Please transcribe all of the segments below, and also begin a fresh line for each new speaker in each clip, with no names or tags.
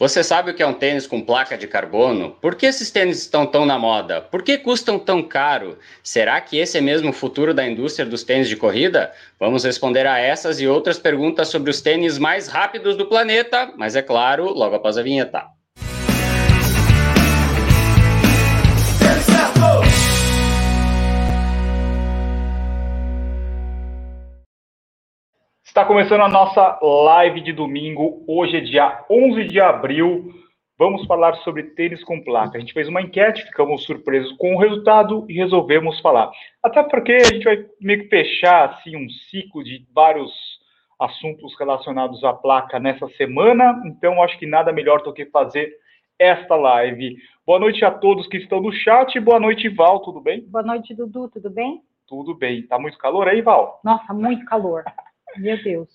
Você sabe o que é um tênis com placa de carbono? Por que esses tênis estão tão na moda? Por que custam tão caro? Será que esse é mesmo o futuro da indústria dos tênis de corrida? Vamos responder a essas e outras perguntas sobre os tênis mais rápidos do planeta, mas é claro, logo após a vinheta.
Está começando a nossa live de domingo. Hoje é dia 11 de abril. Vamos falar sobre tênis com placa. A gente fez uma enquete, ficamos surpresos com o resultado e resolvemos falar. Até porque a gente vai meio que fechar assim um ciclo de vários assuntos relacionados à placa nessa semana. Então acho que nada melhor do que fazer esta live. Boa noite a todos que estão no chat. Boa noite, Val, tudo bem?
Boa noite, Dudu, tudo bem?
Tudo bem. Tá muito calor aí, Val?
Nossa, muito calor. Meu Deus.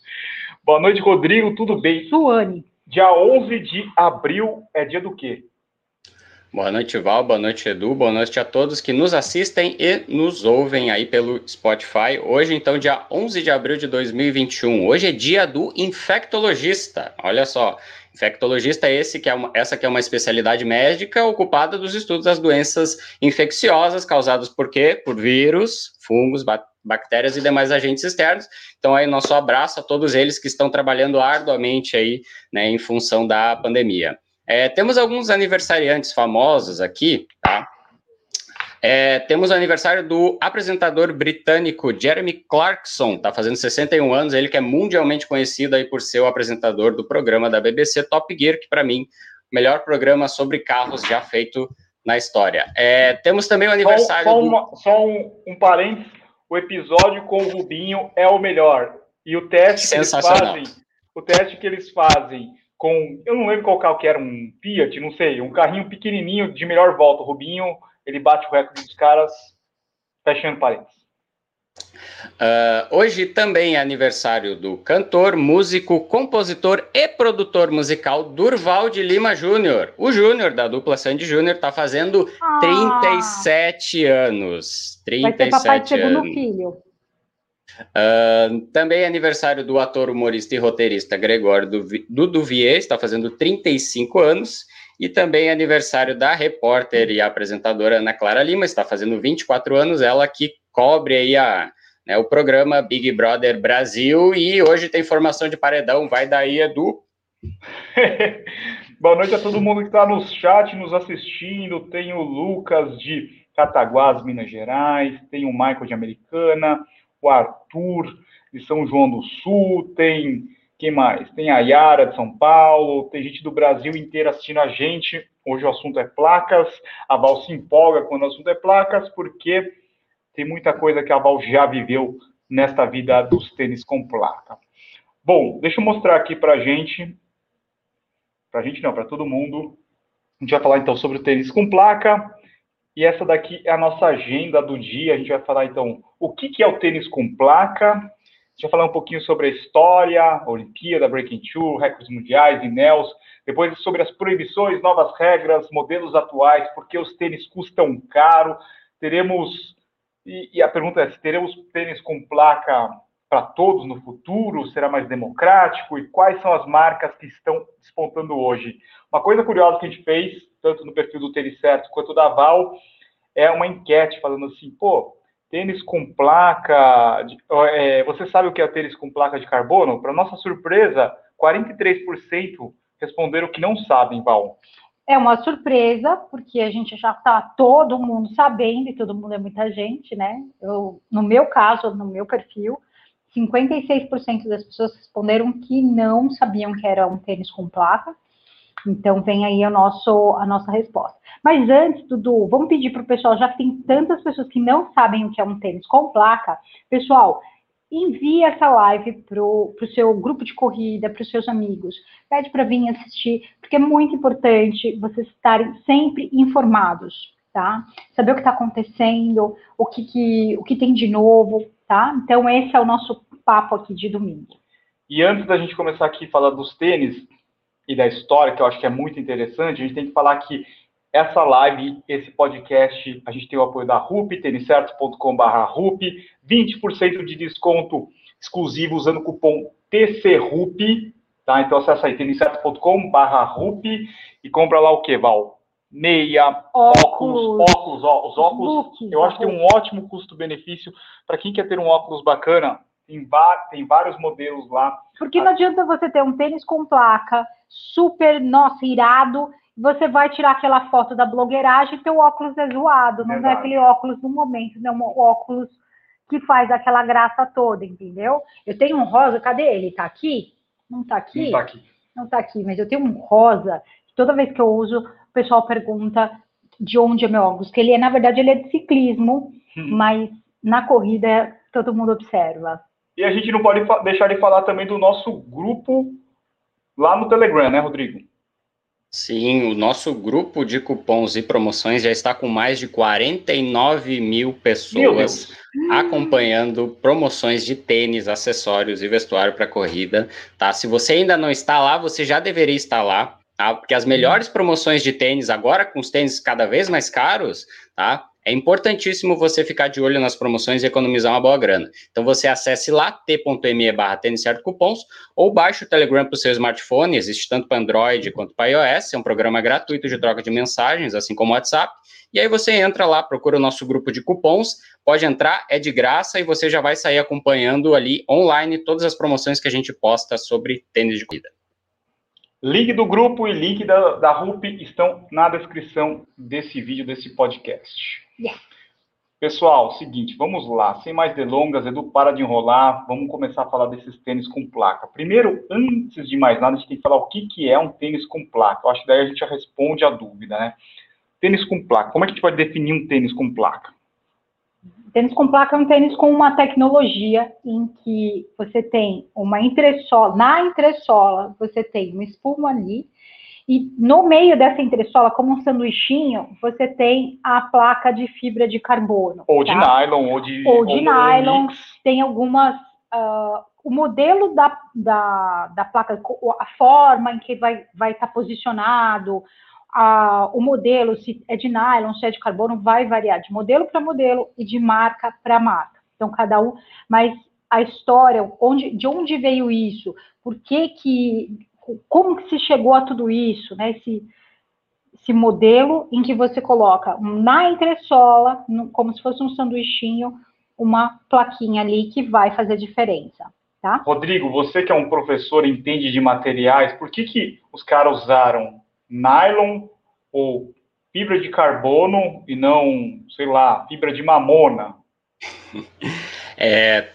Boa noite, Rodrigo. Tudo bem?
Suane.
Dia 11 de abril é dia do quê?
Boa noite, Val. Boa noite, Edu. Boa noite a todos que nos assistem e nos ouvem aí pelo Spotify. Hoje, então, dia 11 de abril de 2021. Hoje é dia do infectologista. Olha só, infectologista é esse que é uma, essa que é uma especialidade médica ocupada dos estudos das doenças infecciosas causadas por quê? Por vírus, fungos, bactérias bactérias e demais agentes externos. Então, aí, nosso abraço a todos eles que estão trabalhando arduamente aí, né, em função da pandemia. É, temos alguns aniversariantes famosos aqui, tá? É, temos o aniversário do apresentador britânico Jeremy Clarkson, tá fazendo 61 anos, ele que é mundialmente conhecido aí por ser o apresentador do programa da BBC Top Gear, que para mim, o melhor programa sobre carros já feito na história. É, temos também o aniversário
só, só,
do...
uma, só um, um parênteses, o episódio com o Rubinho é o melhor. E o teste que eles fazem, o teste que eles fazem com, eu não lembro qual carro que era, um Fiat, não sei, um carrinho pequenininho de melhor volta. O Rubinho, ele bate o recorde dos caras, fechando parênteses.
Uh, hoje também é aniversário do cantor, músico, compositor e produtor musical Durval de Lima Júnior. O Júnior, da dupla Sandy Júnior, está fazendo ah, 37 anos. 37 vai ser papai segundo filho. Uh, também é aniversário do ator, humorista e roteirista Gregório Duduvier, está fazendo 35 anos. E também é aniversário da repórter e apresentadora Ana Clara Lima, está fazendo 24 anos, ela que cobre aí a, né, o programa Big Brother Brasil e hoje tem formação de paredão, vai daí, Edu.
Boa noite a todo mundo que está no chat, nos assistindo. Tem o Lucas de Cataguás, Minas Gerais, tem o Michael de Americana, o Arthur de São João do Sul, tem quem mais? Tem a Yara de São Paulo, tem gente do Brasil inteiro assistindo a gente. Hoje o assunto é placas. A Val se empolga quando o assunto é placas, porque tem muita coisa que a Val já viveu nesta vida dos tênis com placa. Bom, deixa eu mostrar aqui para a gente, para a gente não, para todo mundo. A gente vai falar então sobre o tênis com placa. E essa daqui é a nossa agenda do dia. A gente vai falar então o que, que é o tênis com placa. A gente vai falar um pouquinho sobre a história, a Olimpíada, Breaking Two, recordes mundiais, INELS. Depois sobre as proibições, novas regras, modelos atuais, porque os tênis custam caro. Teremos e, e a pergunta é: se teremos tênis com placa para todos no futuro? Será mais democrático? E quais são as marcas que estão despontando hoje? Uma coisa curiosa que a gente fez, tanto no perfil do Tênis Certo quanto da Val, é uma enquete falando assim: pô, tênis com placa. De, é, você sabe o que é tênis com placa de carbono? Para nossa surpresa, 43% responderam que não sabem, Val.
É uma surpresa, porque a gente já está todo mundo sabendo, e todo mundo é muita gente, né? Eu, no meu caso, no meu perfil, 56% das pessoas responderam que não sabiam que era um tênis com placa. Então, vem aí o nosso, a nossa resposta. Mas antes, Dudu, vamos pedir para o pessoal, já que tem tantas pessoas que não sabem o que é um tênis com placa, pessoal, envie essa live para o seu grupo de corrida, para os seus amigos. Pede para vir assistir, porque é muito importante vocês estarem sempre informados, tá? Saber o que está acontecendo, o que, que, o que tem de novo, tá? Então, esse é o nosso papo aqui de domingo.
E antes da gente começar aqui a falar dos tênis e da história, que eu acho que é muito interessante, a gente tem que falar que essa live, esse podcast, a gente tem o apoio da RUP, têniscerto.com.br RUP, 20% de desconto exclusivo usando o cupom TCRUP, Tá? Então acessa aí têniscerto.com barra rupi e compra lá o que, Val? Meia, óculos, óculos, ó, os óculos. eu acho que tem um ótimo custo-benefício para quem quer ter um óculos bacana. Tem, tem vários modelos lá.
Porque não adianta você ter um tênis com placa, super, nossa, irado, você vai tirar aquela foto da blogueiragem e teu óculos é zoado, não é aquele óculos no momento, não é um óculos que faz aquela graça toda, entendeu? Eu tenho um rosa, cadê ele? Tá aqui? Não tá aqui?
Não tá aqui.
Não tá aqui, mas eu tenho um rosa, toda vez que eu uso, o pessoal pergunta de onde é meu óculos, que ele é, na verdade, ele é de ciclismo, hum. mas na corrida todo mundo observa.
E a gente não pode deixar de falar também do nosso grupo lá no Telegram, né, Rodrigo?
Sim, o nosso grupo de cupons e promoções já está com mais de 49 mil pessoas acompanhando promoções de tênis, acessórios e vestuário para corrida. Tá? Se você ainda não está lá, você já deveria estar lá, tá? porque as melhores promoções de tênis, agora com os tênis cada vez mais caros, tá? É importantíssimo você ficar de olho nas promoções e economizar uma boa grana. Então você acesse lá t.me barra cupons ou baixe o Telegram para o seu smartphone, existe tanto para Android quanto para iOS, é um programa gratuito de troca de mensagens, assim como o WhatsApp. E aí você entra lá, procura o nosso grupo de cupons, pode entrar, é de graça e você já vai sair acompanhando ali online todas as promoções que a gente posta sobre tênis de corrida.
Link do grupo e link da, da RUP estão na descrição desse vídeo, desse podcast. Yeah. Pessoal, seguinte, vamos lá. Sem mais delongas, Edu, para de enrolar. Vamos começar a falar desses tênis com placa. Primeiro, antes de mais nada, a gente tem que falar o que, que é um tênis com placa. Eu acho que daí a gente já responde a dúvida, né? Tênis com placa. Como é que a gente pode definir um tênis com placa?
Tênis com placa é um tênis com uma tecnologia em que você tem uma entressola, na entressola você tem uma espuma ali, e no meio dessa entressola, como um sanduichinho, você tem a placa de fibra de carbono.
Ou tá? de nylon, ou de.
Ou de ou nylon. Tem algumas. Uh, o modelo da, da, da placa, a forma em que vai estar vai tá posicionado, a, o modelo, se é de nylon, se é de carbono, vai variar de modelo para modelo e de marca para marca. Então, cada um. Mas a história, onde, de onde veio isso? Por que que como que se chegou a tudo isso, né? Esse, esse modelo em que você coloca na entressola, no, como se fosse um sanduichinho, uma plaquinha ali que vai fazer diferença, tá?
Rodrigo, você que é um professor entende de materiais, por que que os caras usaram nylon ou fibra de carbono e não, sei lá, fibra de mamona?
É,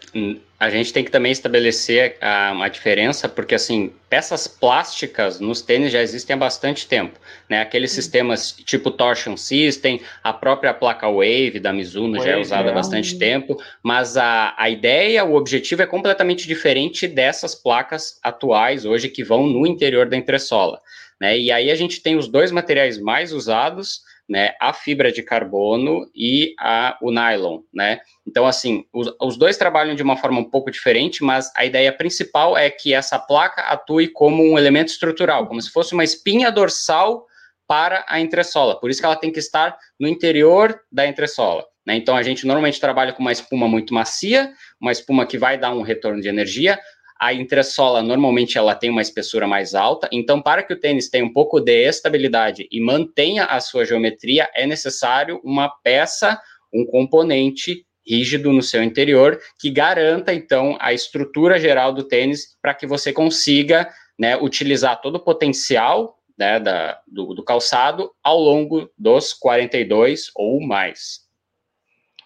a gente tem que também estabelecer a, uma diferença, porque assim, peças plásticas nos tênis já existem há bastante tempo, né? Aqueles sistemas tipo Torsion System, a própria placa Wave da Mizuno já é usada é. há bastante tempo, mas a, a ideia, o objetivo é completamente diferente dessas placas atuais hoje que vão no interior da entressola, né? E aí a gente tem os dois materiais mais usados, né, a fibra de carbono e a, o nylon, né? Então, assim, os, os, dois trabalham de uma forma um pouco diferente, mas a ideia principal é que essa placa atue como um elemento estrutural, como se fosse uma espinha dorsal para a entressola. Por isso que ela tem que estar no interior da entressola. Né? Então, a gente normalmente trabalha com uma espuma muito macia, uma espuma que vai dar um retorno de energia, a entressola normalmente ela tem uma espessura mais alta, então para que o tênis tenha um pouco de estabilidade e mantenha a sua geometria, é necessário uma peça, um componente rígido no seu interior que garanta então a estrutura geral do tênis para que você consiga né, utilizar todo o potencial né, da, do, do calçado ao longo dos 42 ou mais.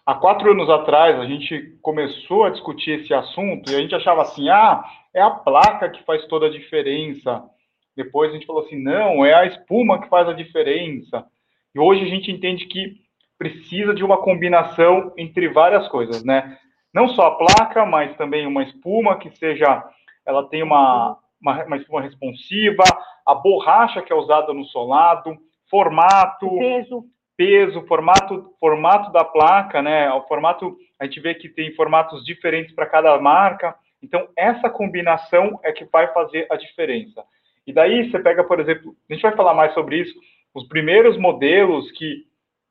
Há quatro anos atrás, a gente começou a discutir esse assunto e a gente achava assim: ah, é a placa que faz toda a diferença. Depois a gente falou assim: não, é a espuma que faz a diferença. E hoje a gente entende que precisa de uma combinação entre várias coisas, né? Não só a placa, mas também uma espuma que seja, ela tem uma, uma, uma espuma responsiva, a borracha que é usada no solado, formato,
peso,
peso, formato, formato da placa, né? O formato, a gente vê que tem formatos diferentes para cada marca. Então, essa combinação é que vai fazer a diferença. E daí você pega, por exemplo, a gente vai falar mais sobre isso, os primeiros modelos que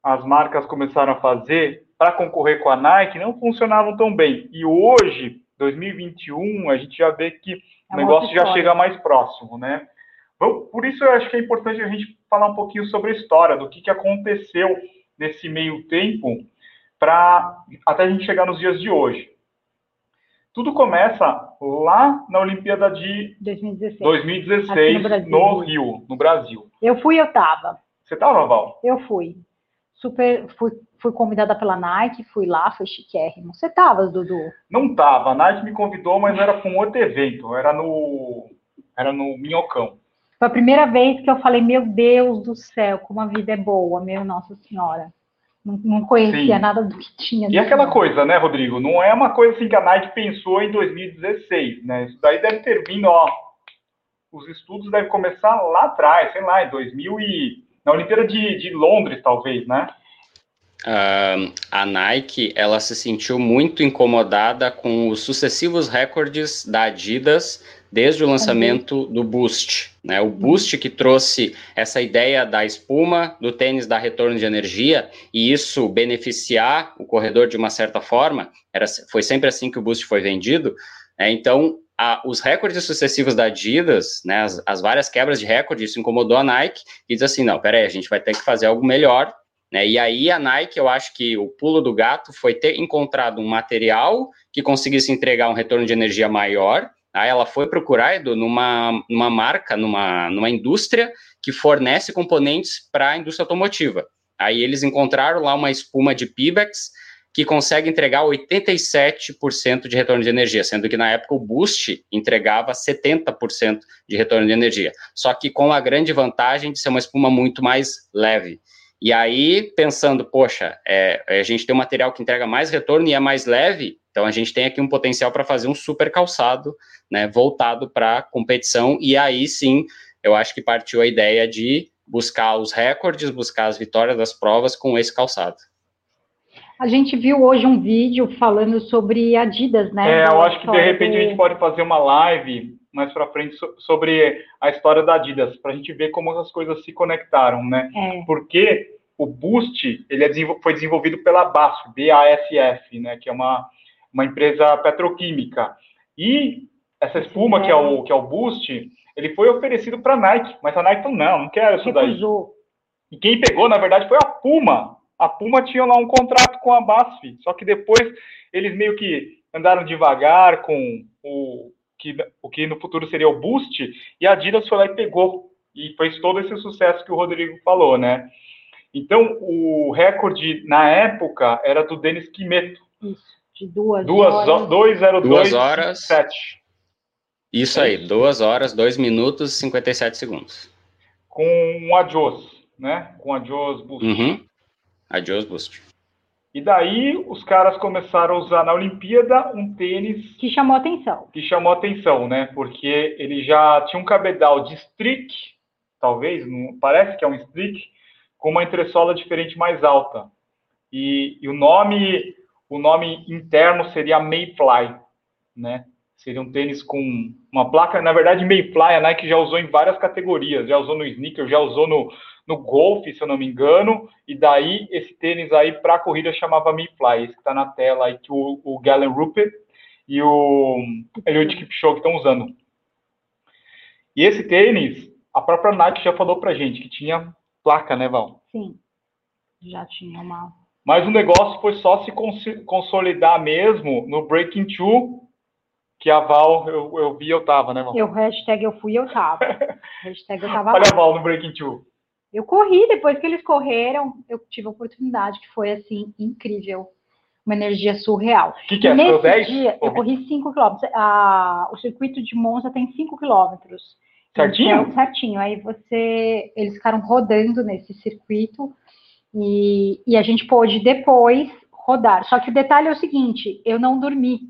as marcas começaram a fazer para concorrer com a Nike não funcionavam tão bem. E hoje, 2021, a gente já vê que É o negócio já chega mais próximo, né? Por isso eu acho que é importante a gente falar um pouquinho sobre a história, do que, que aconteceu nesse meio tempo, para até a gente chegar nos dias de hoje. Tudo começa lá na Olimpíada de 2016, 2016 no, no, Rio, no Brasil.
Eu fui, eu tava.
Você tava, Val?
Eu fui. Super, fui, fui convidada pela Nike, fui lá, foi chiquérrimo. Você tava, Dudu?
Não tava. A Nike me convidou, mas era um outro evento, era no era no Minhocão.
Foi a primeira vez que eu falei, meu Deus do céu, como a vida é boa, meu Nossa Senhora. Não, não conhecia Sim. nada do que tinha.
E aquela coisa, né, Rodrigo? Não é uma coisa assim que a Nike pensou em 2016, né? Isso daí deve ter vindo, ó. Os estudos devem começar lá atrás, sei lá, em 2000 e na Olimpíada de, de Londres, talvez, né?
Uh, a Nike ela se sentiu muito incomodada com os sucessivos recordes da Adidas desde o lançamento do Boost. Né? O Boost que trouxe essa ideia da espuma, do tênis dar retorno de energia, e isso beneficiar o corredor de uma certa forma, era, foi sempre assim que o Boost foi vendido. Né? Então, a, os recordes sucessivos da Adidas, né, as, as, várias quebras de recorde, isso incomodou a Nike, e diz assim, não, peraí, a gente vai ter que fazer algo melhor, né? E aí a Nike, eu acho que o pulo do gato foi ter encontrado um material que conseguisse entregar um retorno de energia maior, Aí ela foi procurar, Edu, numa, numa marca, numa, numa indústria que fornece componentes para a indústria automotiva. Aí eles encontraram lá uma espuma de Pibex que consegue entregar 87% de retorno de energia, sendo que na época o Boost entregava 70% de retorno de energia. Só que com a grande vantagem de ser uma espuma muito mais leve. E aí, pensando, poxa, é, a gente tem um material que entrega mais retorno e é mais leve, então a gente tem aqui um potencial para fazer um super calçado, né, voltado para competição e aí sim, eu acho que partiu a ideia de buscar os recordes, buscar as vitórias das provas com esse calçado.
A gente viu hoje um vídeo falando sobre Adidas, né?
É, eu acho que de repente do... a gente pode fazer uma live mais para frente sobre a história da Adidas, para a gente ver como as coisas se conectaram, né? É. Porque o Boost ele é foi desenvolvido pela BASF, B-A-S-F, né? Que é uma uma empresa petroquímica. E essa espuma, que é o, que é o Boost, ele foi oferecido para a Nike, mas a Nike falou, não, não quero isso daí. E quem pegou, na verdade, foi a Puma. A Puma tinha lá um contrato com a BASF, só que depois eles meio que andaram devagar com o que, o que no futuro seria o Boost, e a Adidas foi lá e pegou, e fez todo esse sucesso que o Rodrigo falou, né? Então, o recorde na época era do Denis Quimeto. Isso
de duas,
duas horas. 202,
duas horas. 7. Isso é aí, isso. duas horas, dois minutos e 57 segundos.
Com um adios, né? Com adios boost.
Uhum. Adios boost.
E daí os caras começaram a usar na Olimpíada um tênis
que chamou atenção.
Que chamou atenção, né? Porque ele já tinha um cabedal de streak, talvez, não, parece que é um streak, com uma entressola diferente mais alta. E, e o nome o nome interno seria Mayfly, né? Seria um tênis com uma placa, na verdade, Mayfly, a Nike já usou em várias categorias, já usou no sneaker, já usou no, no golf, se eu não me engano, e daí esse tênis aí para corrida chamava Mayfly, esse que está na tela aí que o, o Galen Rupert e o Eliud Kipchoge estão usando. E esse tênis, a própria Nike já falou pra gente que tinha placa, né, Val?
Sim, já tinha uma
mas o negócio foi só se consolidar mesmo no Breaking Two, que a Val, eu, eu vi, eu tava, né, Val?
Eu, hashtag eu fui, eu tava. hashtag eu tava
Olha a Val no Breaking Two.
Eu corri, depois que eles correram, eu tive a oportunidade, que foi, assim, incrível. Uma energia surreal.
O que, que é? Nesse 10?
dia, eu corri 5 quilômetros. o circuito de Monza tem 5 quilômetros.
Certinho?
Então, certinho. Aí você, eles ficaram rodando nesse circuito e, e a gente pôde depois rodar. Só que o detalhe é o seguinte: eu não dormi.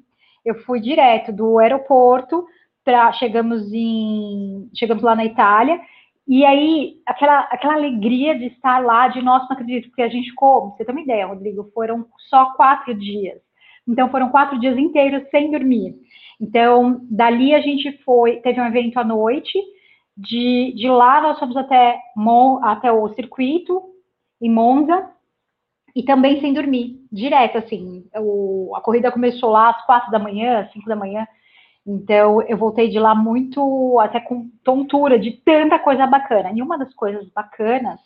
Eu fui direto do aeroporto para chegamos em chegamos lá na Itália e aí aquela aquela alegria de estar lá de nossa não acredito porque a gente como você tem uma ideia Rodrigo foram só quatro dias então foram quatro dias inteiros sem dormir então dali a gente foi teve um evento à noite de, de lá nós fomos até até o circuito em Monza, e também sem dormir, direto, assim. O, a corrida começou lá às quatro da manhã, cinco da manhã, Então, eu voltei de lá muito, até com tontura, de tanta coisa bacana. E uma das coisas bacanas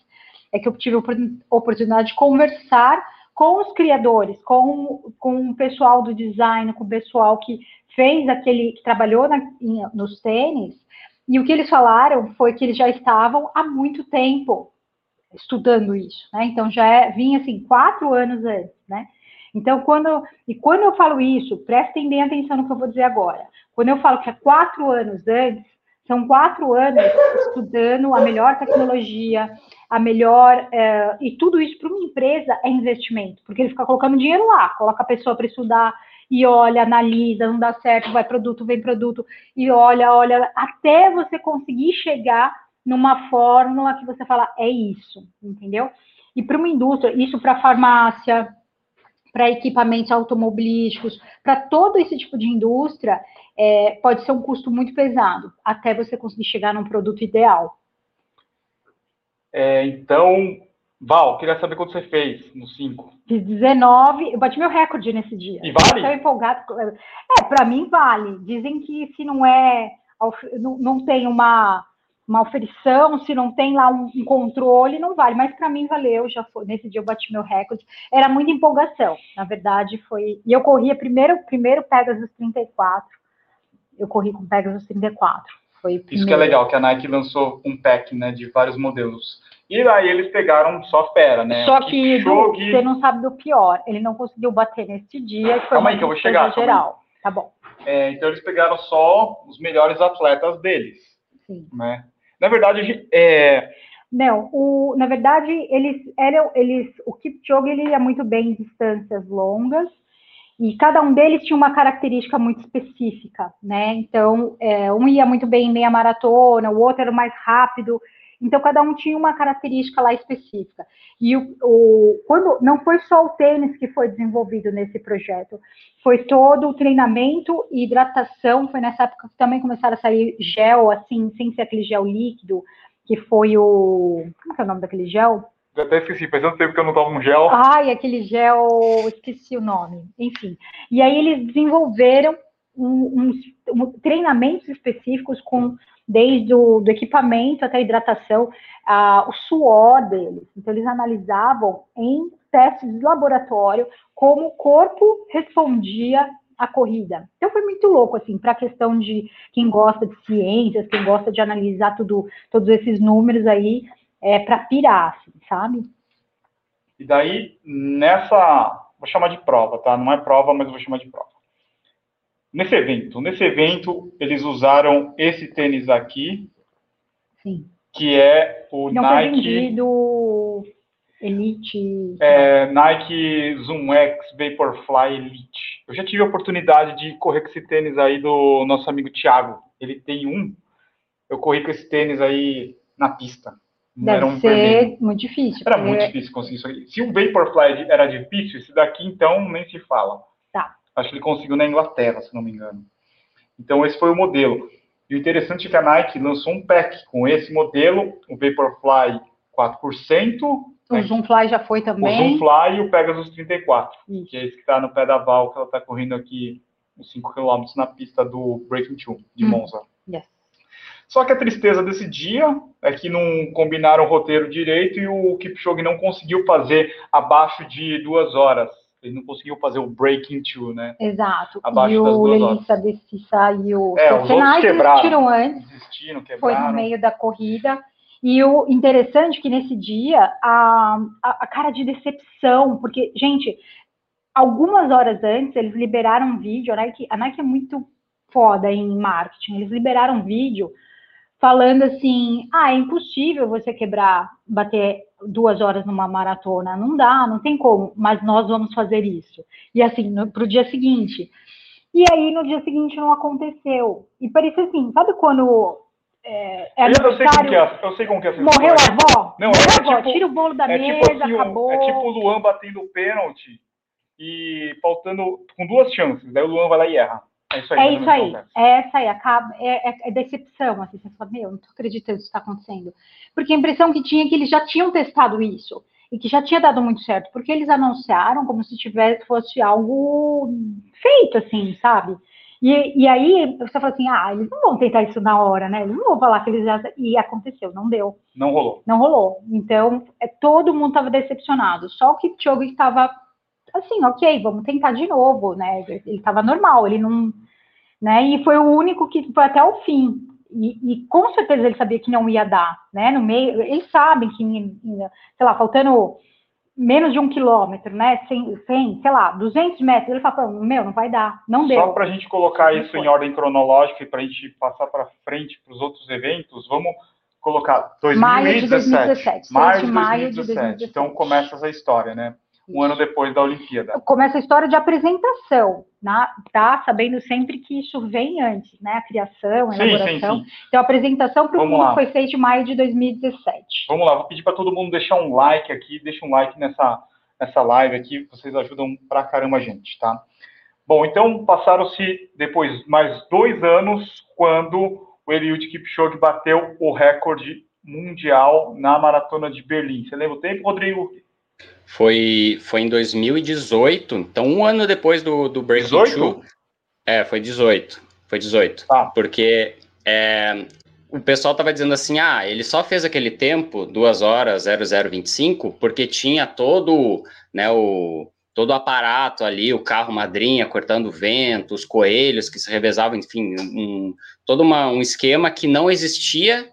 é que eu tive a oportunidade de conversar com os criadores, com, com o pessoal do design, com o pessoal que fez aquele, que trabalhou na, nos tênis, e o que eles falaram foi que eles já estavam há muito tempo estudando isso, né? Então já é, vinha assim quatro anos antes, né? Então quando e quando eu falo isso, prestem bem atenção no que eu vou dizer agora. Quando eu falo que é quatro anos antes, são quatro anos estudando a melhor tecnologia, a melhor. É, e tudo isso para uma empresa é investimento, porque ele fica colocando dinheiro lá, coloca a pessoa para estudar e olha, analisa, não dá certo, vai produto, vem produto, e olha, olha, até você conseguir chegar numa fórmula que você fala, é isso, entendeu? E para uma indústria, isso para farmácia, para equipamentos automobilísticos, para todo esse tipo de indústria, é, pode ser um custo muito pesado, até você conseguir chegar num produto ideal.
É, então, Val, queria saber quanto você fez no 5.
Fiz 19, eu bati meu recorde nesse dia.
E vale?
Estou empolgado. É, para mim vale. Dizem que se não é, não, não tem uma, uma oferição, se não tem lá um, um controle, não vale. Mas para mim valeu, já foi. Nesse dia eu bati meu recorde. Era muita empolgação, na verdade foi. E eu corria primeiro, primeiro Pegasus 34. Eu corri com Pegasus 34. Foi
Isso que é legal, que a Nike lançou um pack, né, de vários modelos e aí eles pegaram só fera, né?
Só que você não sabe do pior. Ele não conseguiu bater nesse dia.
Foi calma aí que eu vou chegar.
Geral. Tá bom.
É, então eles pegaram só os melhores atletas deles. Sim. Né? Na verdade, é...
Não, o, na verdade, eles eram, eles, o Kipchoge ele ia muito bem em distâncias longas, e cada um deles tinha uma característica muito específica, né? Então, é, um ia muito bem em meia maratona, o outro era mais rápido, então, cada um tinha uma característica lá específica. E o, o, quando não foi só o tênis que foi desenvolvido nesse projeto, foi todo o treinamento e hidratação. Foi nessa época que também começaram a sair gel, assim, sem ser aquele gel líquido, que foi o. Como é o nome daquele gel?
Eu até esqueci, faz tanto tempo que eu não tomo um gel.
Ai, aquele gel, esqueci o nome. Enfim. E aí eles desenvolveram uns um, um, treinamentos específicos com desde o do equipamento até a hidratação, o suor deles. Então, eles analisavam em testes de laboratório como o corpo respondia à corrida. Então, foi muito louco, assim, para a questão de quem gosta de ciências, quem gosta de analisar tudo, todos esses números aí, é, para pirar, assim, sabe?
E daí, nessa, vou chamar de prova, tá? Não é prova, mas vou chamar de prova nesse evento. Nesse evento, eles usaram esse tênis aqui,
Sim.
que é o
Não
Nike.
Foi vendido Elite.
É, Nike Zoom X Vaporfly Elite. Eu já tive a oportunidade de correr com esse tênis aí do nosso amigo Thiago. Ele tem um. Eu corri com esse tênis aí na pista.
Deve era um ser vermelho. muito difícil.
Era muito difícil conseguir isso aqui. Se o Vaporfly era difícil, esse daqui então nem se fala. Acho que ele conseguiu na Inglaterra, se não me engano. Então, esse foi o modelo. E o interessante é que a Nike lançou um pack com esse modelo, o Vaporfly 4%.
O né, Zoomfly já foi também.
O Zoomfly e o Pegasus 34, Isso. que é esse que está no pé da Val, que ela está correndo aqui uns 5 km na pista do Breaking 2, de hum. Monza.
Yes.
Só que a tristeza desse dia é que não combinaram o roteiro direito e o Kipchoge não conseguiu fazer abaixo de duas horas ele não conseguiu fazer o breaking two, né?
Exato.
Abaixo
e
das
o
Lelissa
desse saiu.
É, os outros quebraram.
antes.
Desistiram, quebraram.
Foi no meio da corrida. E o interessante é que nesse dia, a, a, a, cara de decepção, porque, gente, algumas horas antes, eles liberaram um vídeo, a Nike, a Nike é muito foda em marketing, eles liberaram um vídeo falando assim, ah, é impossível você quebrar, bater duas horas numa maratona, não dá, não tem como, mas nós vamos fazer isso. E assim, para o dia seguinte. E aí, no dia seguinte, não aconteceu. E parecia assim, sabe quando é,
é eu, sei como que é, eu sei como que é
Morreu a avó?
Não,
Morreu
é,
a avó,
tipo,
tira o bolo da
é
mesa,
tipo assim,
acabou.
É tipo o Luan batendo o pênalti e faltando com duas chances. Daí o Luan vai lá e erra. É isso aí.
É isso aí. É essa aí. Acaba, é, é, é, decepção. Assim, você fala, meu, não tô acreditando que isso está acontecendo. Porque a impressão que tinha é que eles já tinham testado isso e que já tinha dado muito certo, porque eles anunciaram como se tivesse fosse algo feito, assim, sabe? E, e aí você fala assim, ah, eles não vão tentar isso na hora, né? Eles não vão falar que eles já. E aconteceu, não deu.
Não rolou.
Não rolou. Então, é, todo mundo estava decepcionado. Só o Kipchoge estava assim, ok, vamos tentar de novo, né? Ele estava normal, ele não. Né? E foi o único que foi até o fim. E, e, com certeza ele sabia que não ia dar, né? No meio, eles sabem que, sei lá, faltando menos de um quilômetro, né? 100, 100 sei lá, 200 metros. Ele fala, meu, não vai dar, não deu.
Só para a gente colocar isso em ordem cronológica e para a gente passar para frente para os outros eventos, vamos colocar 2017. Maio de 2017. Maio de 2017. Maio de 2017. Então começa essa história, né? Um ano depois da Olimpíada.
Começa a história de apresentação, né? tá? Sabendo sempre que isso vem antes, né? A criação, a sim, elaboração. Sim, sim. Então, a apresentação para o público foi feita em maio de 2017.
Vamos lá, vou pedir para todo mundo deixar um like aqui, deixa um like nessa, nessa live aqui, vocês ajudam pra caramba a gente, tá? Bom, então passaram-se depois mais dois anos quando o Eliud Kipchoge bateu o recorde mundial na maratona de Berlim. Você lembra o tempo, Rodrigo?
Foi, foi em 2018, então um ano depois do, do Breaking 18? Two. É, foi 18. Foi 18. Ah. Porque é, o pessoal tava dizendo assim: ah, ele só fez aquele tempo, 2 horas 0025, porque tinha todo, né, o, todo o aparato ali, o carro madrinha cortando vento, os coelhos que se revezavam, enfim, um, todo uma, um esquema que não existia,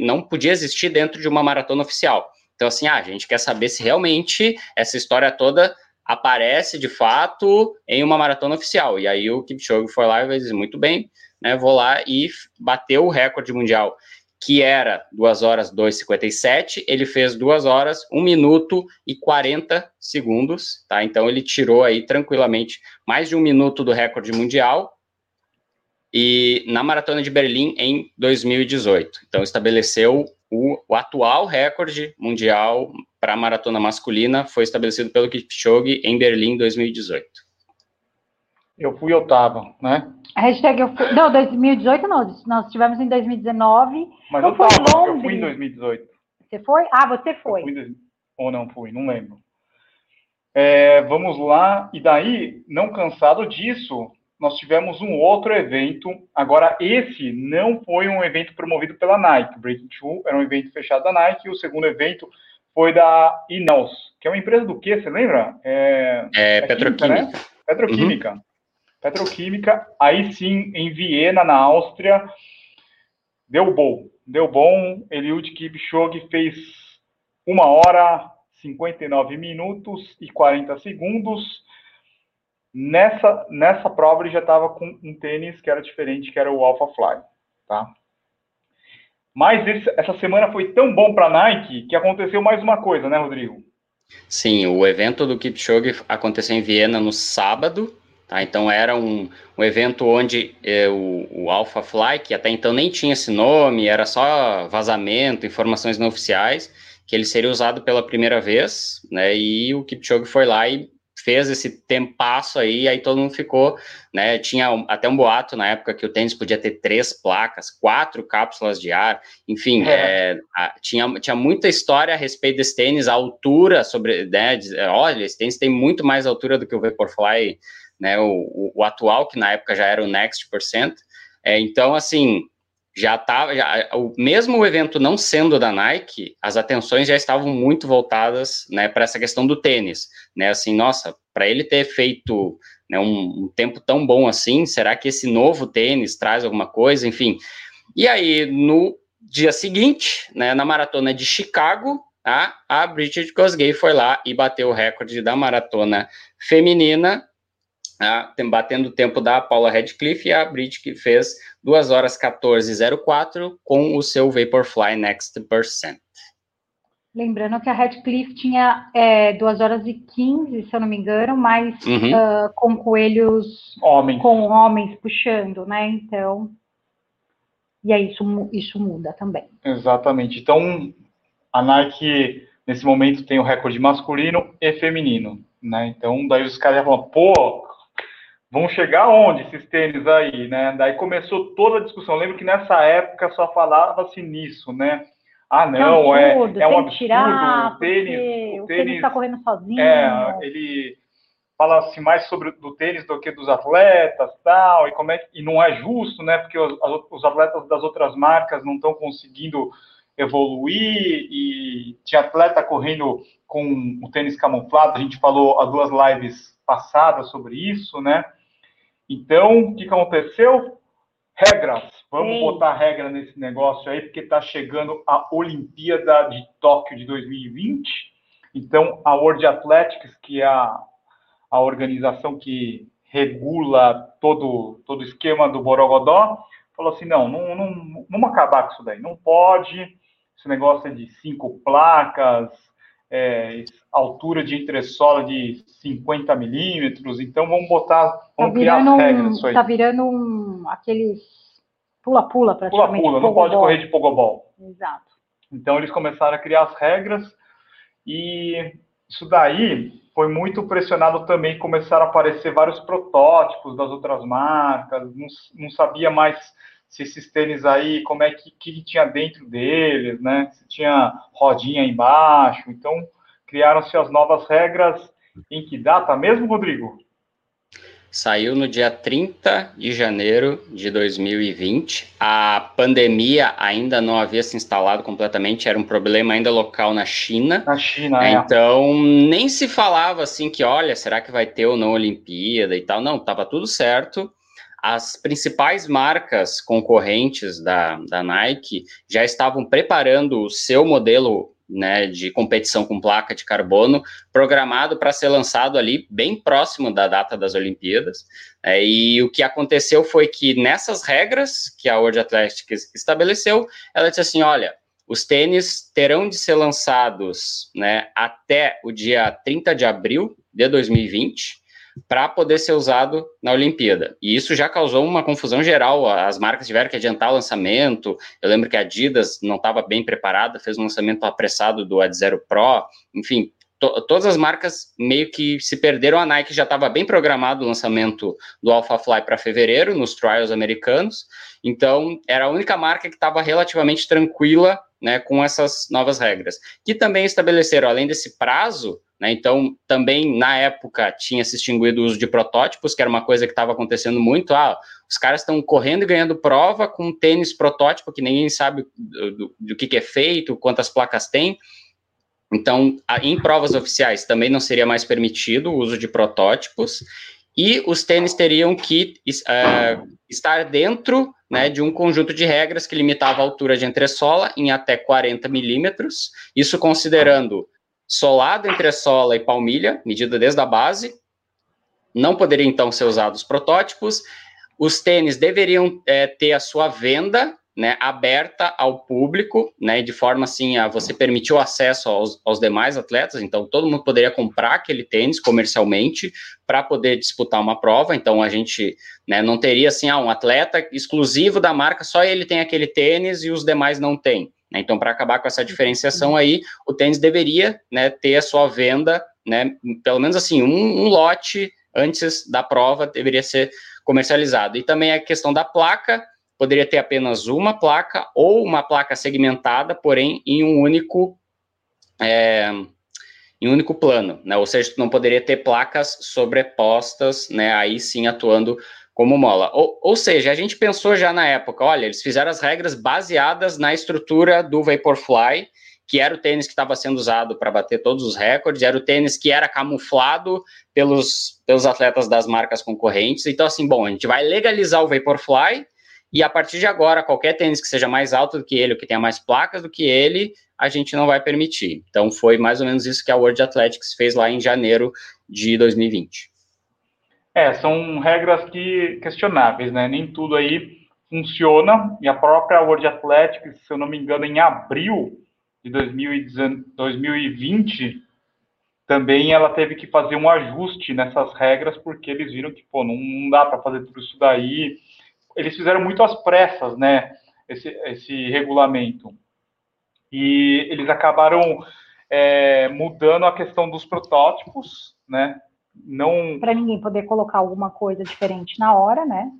não podia existir dentro de uma maratona oficial. Então, assim, ah, a gente quer saber se realmente essa história toda aparece de fato em uma maratona oficial. E aí o Kipchoge foi lá e disse, muito bem, né, vou lá e bateu o recorde mundial, que era 2 horas 2,57, ele fez 2 horas, 1 minuto e 40 segundos, tá? Então ele tirou aí tranquilamente mais de um minuto do recorde mundial, e na maratona de Berlim em 2018. Então estabeleceu o, o atual recorde mundial para a maratona masculina foi estabelecido pelo Kipchoge em Berlim 2018.
Eu fui oitavo, né?
A hashtag eu fui... Não, 2018 não, nós tivemos em 2019.
Mas eu, fui tava, eu fui em 2018.
Você foi? Ah, você foi.
Fui, ou não fui, não lembro. É, vamos lá, e daí, não cansado disso, nós tivemos um outro evento. Agora, esse não foi um evento promovido pela Nike. Breaking Two era um evento fechado da Nike. E o segundo evento foi da Ineos, que é uma empresa do quê? Você lembra?
É, é, é petroquímica. Química, né?
Petroquímica. Uhum. Petroquímica. Aí sim, em Viena, na Áustria, deu bom. Deu bom. Eliud Kipchoge fez uma hora, 59 minutos e 40 segundos Nessa, nessa prova ele já estava com um tênis que era diferente, que era o Alpha Fly, tá? Mas esse, essa semana foi tão bom para a Nike que aconteceu mais uma coisa, né, Rodrigo?
Sim, o evento do Kipchoge aconteceu em Viena no sábado, tá? Então era um, um evento onde eh, o, o Alpha Fly, que até então nem tinha esse nome, era só vazamento, informações não oficiais, que ele seria usado pela primeira vez, né? E o Kipchoge foi lá e fez esse tempasso aí, aí todo mundo ficou, né? Tinha até um boato na época que o tênis podia ter três placas, quatro cápsulas de ar, enfim, é. É, a, tinha, tinha muita história a respeito desse tênis, a altura sobre, né? De, olha, esse tênis tem muito mais altura do que o Vaporfly, né? O, o, o atual, que na época já era o Next Percent. É, então, assim, já estava, o mesmo o evento não sendo da Nike, as atenções já estavam muito voltadas, né, para essa questão do tênis, né, assim, nossa, para ele ter feito né, um, um, tempo tão bom assim, será que esse novo tênis traz alguma coisa, enfim, e aí no dia seguinte, né, na maratona de Chicago, a, a Bridget Kosgei foi lá e bateu o recorde da maratona feminina a, batendo o tempo da Paula Redcliffe e a Brit que fez 2 horas 14,04 com o seu Vaporfly Next Percent.
Lembrando que a Redcliffe tinha é, 2 horas e 15, se eu não me engano, mas uhum. uh, com coelhos
homens.
com homens puxando, né? Então. E aí isso, isso muda também.
Exatamente. Então, a Nike, nesse momento, tem o recorde masculino e feminino. Né? Então, daí os caras já falam, pô, vão chegar onde esses tênis aí, né? Daí começou toda a discussão. lembro que nessa época só falava-se nisso, né? Ah, não, é, é um absurdo.
Tirar, o tênis, o tênis está correndo sozinho.
É, ele fala-se mais sobre do tênis do que dos atletas, tal, e como é e não é justo, né? Porque os, os atletas das outras marcas não estão conseguindo evoluir e tinha atleta correndo com o tênis camuflado. A gente falou há duas lives passadas sobre isso, né? Então, o que, aconteceu? Regras. Vamos Sim. botar regra nesse negócio aí, porque está chegando a Olimpíada de Tóquio de 2020. Então, a World Athletics, que é a a organização que regula todo, todo o esquema do Borogodó, falou assim, não, não, não, vamos acabar com isso daí, não pode, esse negócio é de cinco placas, é, altura de entressola de 50 milímetros, então vamos botar, vamos tá criar as regras
um, isso aí. Tá virando um, aqueles pula-pula praticamente.
Pula-pula, não pode correr de pogobol.
Exato.
Então eles começaram a criar as regras e isso daí foi muito pressionado também, começaram a aparecer vários protótipos das outras marcas, não, não sabia mais se esses tênis aí, como é que, que tinha dentro deles, né? Se tinha rodinha embaixo. Então, criaram-se as novas regras. Em que data mesmo, Rodrigo?
Saiu no dia 30 de janeiro de 2020. A pandemia ainda não havia se instalado completamente, era um problema ainda local na China.
Na China,
é. Então, nem se falava assim que, olha, será que vai ter ou não Olimpíada e tal. Não, estava tudo certo. As principais marcas concorrentes da, da Nike já estavam preparando o seu modelo né, de competição com placa de carbono, programado para ser lançado ali bem próximo da data das Olimpíadas. É, e o que aconteceu foi que nessas regras que a World Athletics estabeleceu, ela disse assim: olha, os tênis terão de ser lançados né, até o dia 30 de abril de 2020 para poder ser usado na Olimpíada. E isso já causou uma confusão geral. As marcas tiveram que adiantar o lançamento. Eu lembro que a Adidas não estava bem preparada, fez um lançamento apressado do Ad Zero Pro. Enfim, to todas as marcas meio que se perderam. A Nike já estava bem programado o lançamento do Alpha Fly para fevereiro, nos trials americanos. Então, era a única marca que estava relativamente tranquila né, com essas novas regras. Que também estabeleceram, além desse prazo, né? Então, também na época tinha se extinguido o uso de protótipos, que era uma coisa que estava acontecendo muito. Ah, os caras estão correndo e ganhando prova com tênis protótipo que ninguém sabe do, do, do que, que, é feito, quantas placas tem. Então, em provas oficiais também não seria mais permitido o uso de protótipos e os tênis teriam que uh, estar dentro né, de um conjunto de regras que limitava a altura de entressola em até 40 milímetros, isso considerando solado entre a sola e palmilha, medida desde a base. Não poderia então ser usados protótipos. Os tênis deveriam é, ter a sua venda né, aberta ao público, né, de forma assim a você permitir o acesso aos, aos demais atletas. Então, todo mundo poderia comprar aquele tênis comercialmente para poder disputar uma prova. Então, a gente né, não teria assim, ah, um atleta exclusivo da marca, só ele tem aquele tênis e os demais não têm. Né? Então, para acabar com essa uhum. diferenciação aí, o tênis deveria né, ter a sua venda, né, pelo menos assim, um, um lote antes da prova deveria ser comercializado. E também a questão da placa, poderia ter apenas uma placa ou uma placa segmentada, porém em um único é, em um único plano, né? Ou seja, não poderia ter placas sobrepostas, né? Aí sim atuando como mola. Ou, ou seja, a gente pensou já na época, olha, eles fizeram as regras baseadas na estrutura do Vaporfly, que era o tênis que estava sendo usado para bater todos os recordes, era o tênis que era camuflado pelos, pelos atletas das marcas concorrentes. Então, assim, bom, a gente vai legalizar o Vaporfly e a partir de agora, qualquer tênis que seja mais alto do que ele, ou que tenha mais placas do que ele, a gente não vai permitir. Então, foi mais ou menos isso que a World Athletics fez lá em janeiro de 2020.
É, são regras que questionáveis, né? Nem tudo aí funciona. E a própria World Athletics, se eu não me engano, em abril de 2020, também ela teve que fazer um ajuste nessas regras, porque eles viram que, pô, não, dá para fazer tudo isso daí. Eles fizeram muito às pressas, né? Esse, esse regulamento. E eles acabaram é, mudando a questão dos protótipos, né? não.
Para ninguém poder colocar alguma coisa diferente na hora, né?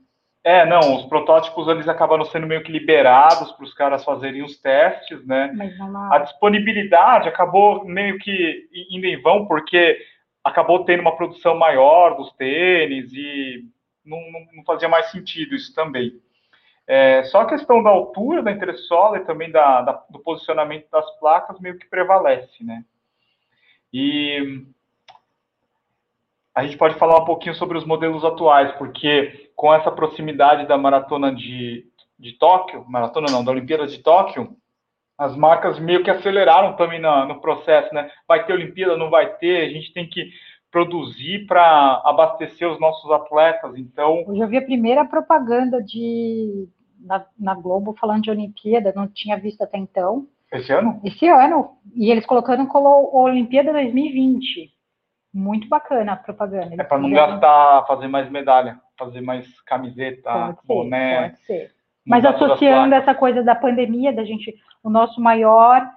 É, não, os protótipos eles acabaram sendo meio que liberados para os caras fazerem os testes, né?
Mas não
A disponibilidade acabou meio que indo em vão, porque acabou tendo uma produção maior dos tênis e não, não, não fazia mais sentido isso também. É, só a questão da altura da entressola e também da, da, do posicionamento das placas meio que prevalece, né? E a gente pode falar um pouquinho sobre os modelos atuais, porque com essa proximidade da maratona de, de Tóquio, maratona não, da Olimpíada de Tóquio, as marcas meio que aceleraram também na, no processo, né? Vai ter Olimpíada, não vai ter, a gente tem que produzir para abastecer os nossos atletas. Então,
eu já vi a primeira propaganda de na, na, Globo falando de Olimpíada, não tinha visto até então.
Esse ano?
Esse ano. E eles colocando como Olimpíada 2020. Muito bacana a propaganda.
É para não gastar, fazer mais medalha, fazer mais camiseta,
pode
boné.
pode ser. Mas associando essa coisa da pandemia, da gente, o nosso maior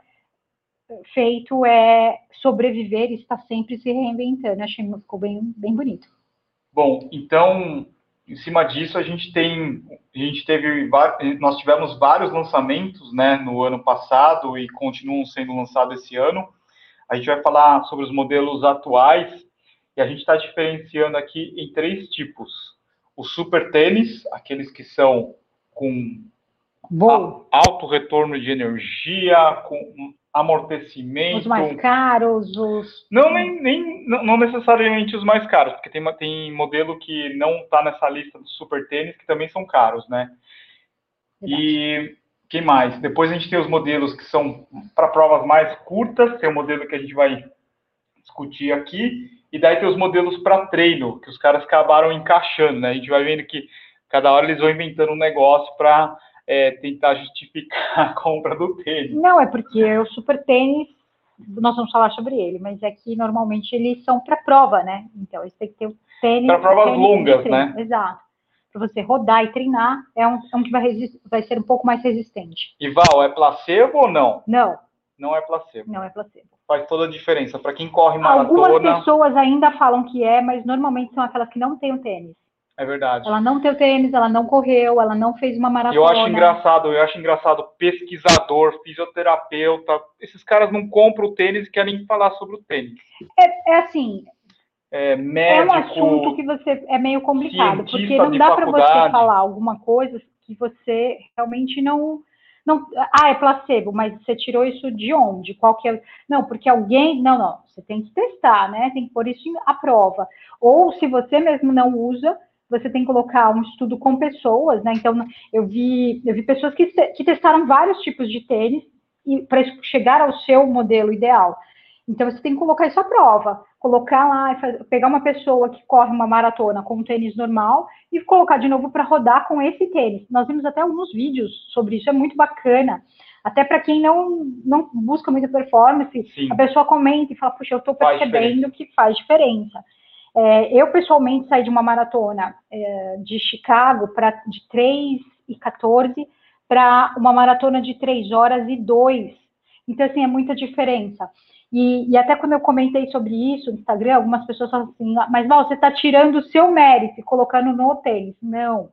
feito é sobreviver e estar sempre se reinventando. Achei que ficou bem, bem bonito.
Bom, então, em cima disso, a gente tem, a gente teve, nós tivemos vários lançamentos, né, no ano passado e continuam sendo lançados esse ano. A gente vai falar sobre os modelos atuais e a gente está diferenciando aqui em três tipos: o super tênis, aqueles que são com
Bom.
alto retorno de energia, com amortecimento.
Os mais caros, os.
Não, nem, nem não necessariamente os mais caros, porque tem, tem modelo que não está nessa lista do super tênis que também são caros, né? Verdade. E quem mais? Depois a gente tem os modelos que são para provas mais curtas, tem o modelo que a gente vai discutir aqui, e daí tem os modelos para treino, que os caras acabaram encaixando, né? A gente vai vendo que cada hora eles vão inventando um negócio para é, tentar justificar a compra do tênis.
Não, é porque o super tênis, nós vamos falar sobre ele, mas é que normalmente eles são para prova, né? Então, eles têm que ter o tênis.
Para provas
tênis
longas, né?
Exato. Para você rodar e treinar, é um, é um que vai, vai ser um pouco mais resistente.
E Val, é placebo ou não?
Não.
Não é placebo.
Não é placebo.
Faz toda a diferença. Para quem corre maratona.
Algumas pessoas ainda falam que é, mas normalmente são aquelas que não têm o tênis.
É verdade.
Ela não tem o tênis, ela não correu, ela não fez uma maratona.
Eu acho engraçado, eu acho engraçado pesquisador, fisioterapeuta, esses caras não compram o tênis e querem falar sobre o tênis.
É, é assim.
É, médico,
é um assunto que você é meio complicado, porque não dá para você falar alguma coisa que você realmente não não, ah, é placebo, mas você tirou isso de onde? Qual que é? Não, porque alguém, não, não, você tem que testar, né? Tem que pôr isso à prova. Ou se você mesmo não usa, você tem que colocar um estudo com pessoas, né? Então, eu vi, eu vi pessoas que, que testaram vários tipos de tênis para chegar ao seu modelo ideal. Então, você tem que colocar isso à prova, colocar lá, pegar uma pessoa que corre uma maratona com um tênis normal e colocar de novo para rodar com esse tênis. Nós vimos até alguns vídeos sobre isso, é muito bacana. Até para quem não, não busca muita performance, Sim. a pessoa comenta e fala, puxa, eu estou percebendo que faz diferença. É, eu, pessoalmente, saí de uma maratona é, de Chicago pra, de 3 e 14 para uma maratona de 3 horas e 2. Então, assim, é muita diferença. E, e, até quando eu comentei sobre isso no Instagram, algumas pessoas falam assim, ah, mas Val, você está tirando o seu mérito e colocando no tênis. Não.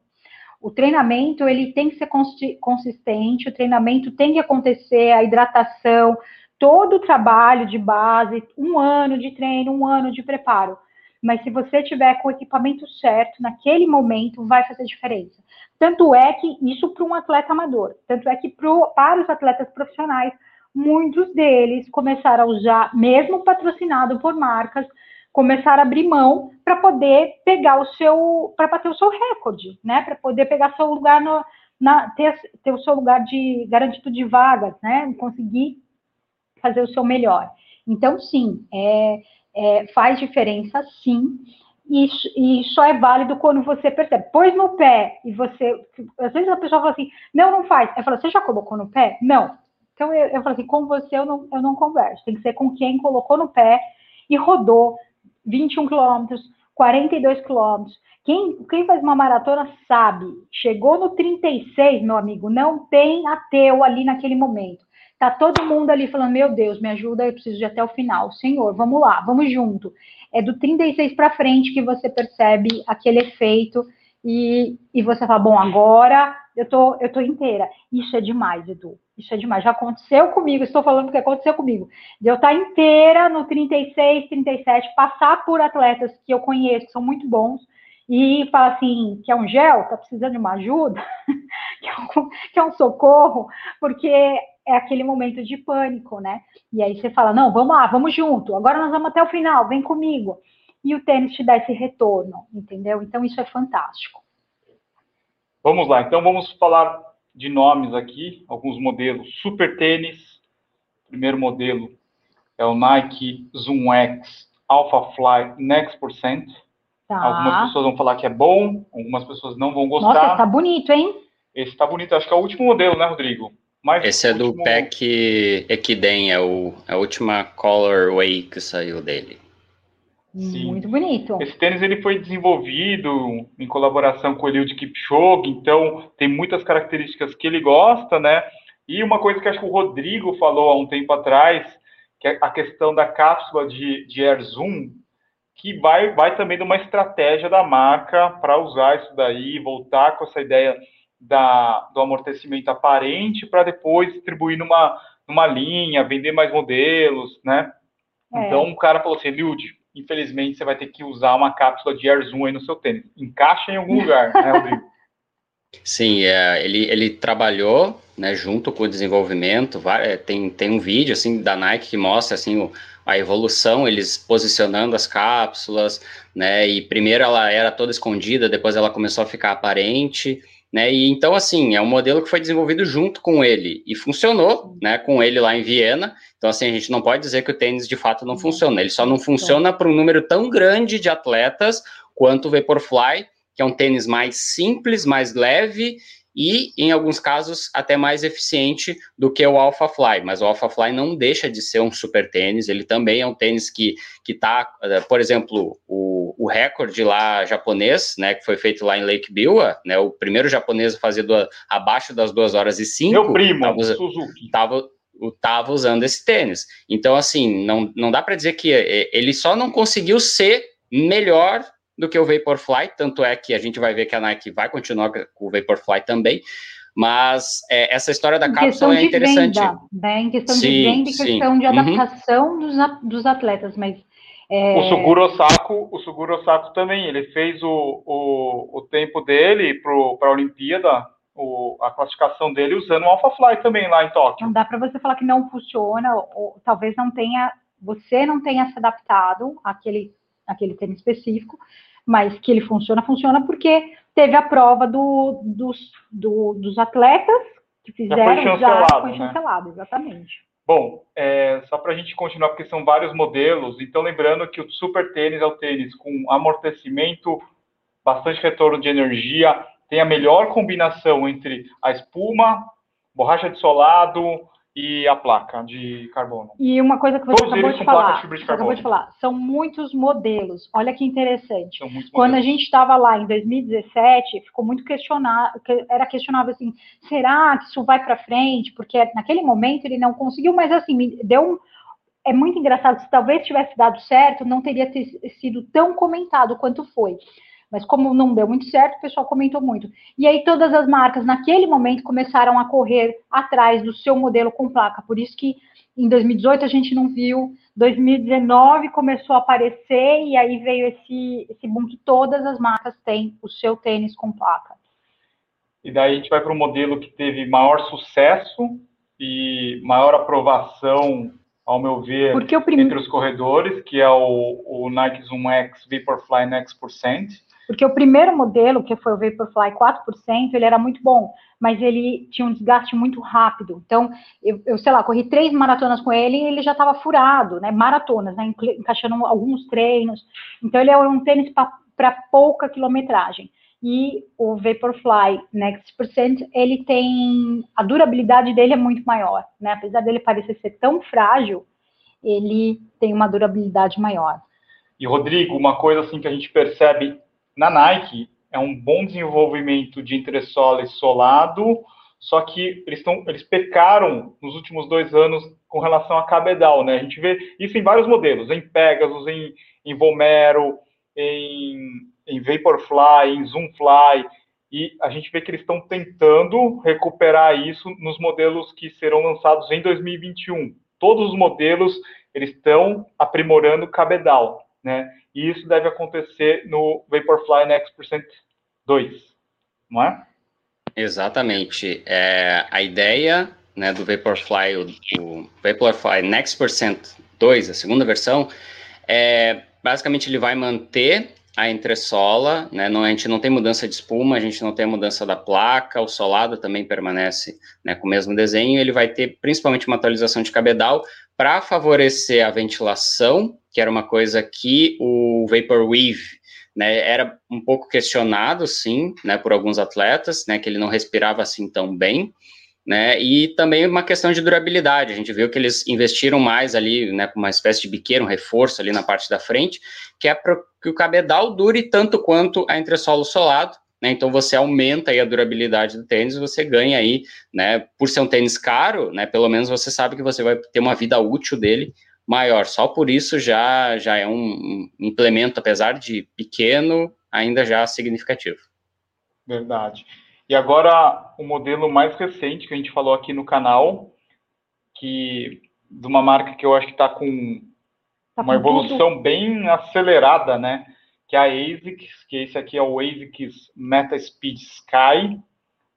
O treinamento, ele tem que ser consistente, o treinamento tem que acontecer, a hidratação, todo o trabalho de base, um ano de treino, um ano de preparo mas se você tiver com o equipamento certo, naquele momento, vai fazer diferença. Tanto é que isso para um atleta amador, tanto é que pro, para os atletas profissionais, muitos deles começaram a usar, mesmo patrocinado por marcas, começaram a abrir mão para poder pegar o seu, para bater o seu recorde, né? Para poder pegar seu lugar no, na, ter, ter o seu lugar de garantido de vagas, né? Conseguir fazer o seu melhor. Então, sim, é, é, faz diferença sim, e, e, só é válido quando você percebe. Pôs no pé e você. Às vezes a pessoa fala assim, não, não faz. Eu falo, você já colocou no pé? Não. Então eu, eu falo assim, com você eu não, eu não converso. Tem que ser com quem colocou no pé e rodou 21 quilômetros, 42 quilômetros. Quem, quem faz uma maratona sabe, chegou no 36, meu amigo, não tem ateu ali naquele momento. Tá todo mundo ali falando: Meu Deus, me ajuda, eu preciso ir até o final. Senhor, vamos lá, vamos junto. É do 36 para frente que você percebe aquele efeito e, e você fala: Bom, agora eu tô, eu tô inteira. Isso é demais, Edu. Isso é demais. Já aconteceu comigo, estou falando que aconteceu comigo. De eu estar inteira no 36, 37, passar por atletas que eu conheço, que são muito bons, e falar assim, que é um gel, tá precisando de uma ajuda, que, é um, que é um socorro, porque é aquele momento de pânico, né? E aí você fala, não, vamos lá, vamos junto, agora nós vamos até o final, vem comigo. E o tênis te dá esse retorno, entendeu? Então isso é fantástico.
Vamos lá, então vamos falar de nomes aqui, alguns modelos. Super tênis, primeiro modelo é o Nike Zoom X Alpha Fly Next Percent. Tá. Algumas pessoas vão falar que é bom, algumas pessoas não vão gostar.
Nossa, tá bonito, hein?
Esse tá bonito, acho que é o último modelo, né, Rodrigo?
Mas Esse é último... do Pack Equidem, é o, a última colorway que saiu dele.
Sim. Muito bonito.
Esse tênis ele foi desenvolvido em colaboração com o Eliud Kipchoge, então tem muitas características que ele gosta, né? E uma coisa que acho que o Rodrigo falou há um tempo atrás, que é a questão da cápsula de, de Air Zoom, que vai, vai também de uma estratégia da marca para usar isso daí, voltar com essa ideia da, do amortecimento aparente para depois distribuir numa, numa linha, vender mais modelos, né? É. Então o cara falou assim, Eliud, infelizmente você vai ter que usar uma cápsula de Air Zoom aí no seu tênis. Encaixa em algum lugar, né, Rodrigo?
Sim, é, ele, ele trabalhou né, junto com o desenvolvimento. Vai, é, tem, tem um vídeo assim da Nike que mostra assim o, a evolução, eles posicionando as cápsulas, né? E primeiro ela era toda escondida, depois ela começou a ficar aparente. Né, e então, assim, é um modelo que foi desenvolvido junto com ele e funcionou, né, com ele lá em Viena. Então, assim, a gente não pode dizer que o tênis de fato não funciona. Ele só não funciona para um número tão grande de atletas quanto o Vaporfly, que é um tênis mais simples, mais leve e, em alguns casos, até mais eficiente do que o Alpha Fly. Mas o Alpha Fly não deixa de ser um super tênis, ele também é um tênis que está, eh, por exemplo, o, o recorde lá japonês, né, que foi feito lá em Lake Biwa, né, o primeiro japonês a fazer do, abaixo das duas horas e cinco.
Meu primo, tava, Suzuki.
Tava, estava usando esse tênis. Então, assim, não, não dá para dizer que eh, ele só não conseguiu ser melhor do que o Vaporfly, tanto é que a gente vai ver que a Nike vai continuar com o Vaporfly também, mas é, essa história da cápsula é interessante.
Venda, né? Em questão sim, de venda e questão de uhum. adaptação uhum. dos, dos atletas, mas...
É... O Suguro Osako, o Suguro Osako também, ele fez o, o, o tempo dele para a Olimpíada, o, a classificação dele usando o AlphaFly também lá em Tóquio.
Não dá para você falar que não funciona, ou, ou, talvez não tenha, você não tenha se adaptado àquele aquele tênis específico, mas que ele funciona, funciona porque teve a prova do, dos, do, dos atletas que fizeram, já foi
chancelado, já
foi né? chancelado exatamente.
Bom, é, só para a gente continuar, porque são vários modelos, então lembrando que o super tênis é o tênis com amortecimento, bastante retorno de energia, tem a melhor combinação entre a espuma, borracha de solado, e a placa de carbono.
E uma coisa que você Todos acabou de falar, de você acabou de falar, são muitos modelos. Olha que interessante. Quando a gente estava lá em 2017, ficou muito questionado, era questionável assim, será que isso vai para frente? Porque naquele momento ele não conseguiu, mas assim, deu um é muito engraçado, se talvez tivesse dado certo, não teria sido tão comentado quanto foi. Mas como não deu muito certo, o pessoal comentou muito. E aí todas as marcas, naquele momento, começaram a correr atrás do seu modelo com placa. Por isso que em 2018 a gente não viu, 2019 começou a aparecer e aí veio esse, esse boom que todas as marcas têm o seu tênis com placa.
E daí a gente vai para um modelo que teve maior sucesso e maior aprovação, ao meu ver, prim... entre os corredores, que é o, o Nike Zoom X Vaporfly Next Percent.
Porque o primeiro modelo, que foi o Vaporfly 4%, ele era muito bom, mas ele tinha um desgaste muito rápido. Então, eu, eu sei lá, corri três maratonas com ele e ele já estava furado, né? Maratonas, né? Encaixando alguns treinos. Então, ele é um tênis para pouca quilometragem. E o Vaporfly Next Percent, ele tem. A durabilidade dele é muito maior, né? Apesar dele parecer ser tão frágil, ele tem uma durabilidade maior.
E, Rodrigo, uma coisa assim que a gente percebe na Nike, é um bom desenvolvimento de entressola e solado, só que eles, tão, eles pecaram nos últimos dois anos com relação a cabedal, né? A gente vê isso em vários modelos, em Pegasus, em, em Vomero, em, em Vaporfly, em Zoomfly, e a gente vê que eles estão tentando recuperar isso nos modelos que serão lançados em 2021. Todos os modelos eles estão aprimorando cabedal, né? E isso deve acontecer no Vaporfly Next Percent 2, não é?
Exatamente. É, a ideia né, do Vaporfly, o, o Vaporfly Next Percent 2, a segunda versão, é, basicamente ele vai manter a entressola, né, não, a gente não tem mudança de espuma, a gente não tem mudança da placa, o solado também permanece né, com o mesmo desenho, ele vai ter principalmente uma atualização de cabedal para favorecer a ventilação, que era uma coisa que o Vaporwave né, era um pouco questionado, sim, né, por alguns atletas, né, que ele não respirava assim tão bem, né, e também uma questão de durabilidade, a gente viu que eles investiram mais ali, né, com uma espécie de biqueiro, um reforço ali na parte da frente, que é para que o cabedal dure tanto quanto a entressola solado, né, então você aumenta aí a durabilidade do tênis, você ganha aí, né, por ser um tênis caro, né, pelo menos você sabe que você vai ter uma vida útil dele maior. Só por isso já, já é um, implemento, apesar de pequeno, ainda já significativo.
Verdade. E agora o modelo mais recente que a gente falou aqui no canal, que de uma marca que eu acho que está com tá uma evolução tudo. bem acelerada, né? Que é a ASICS, que esse aqui é o ASICS Meta Speed Sky.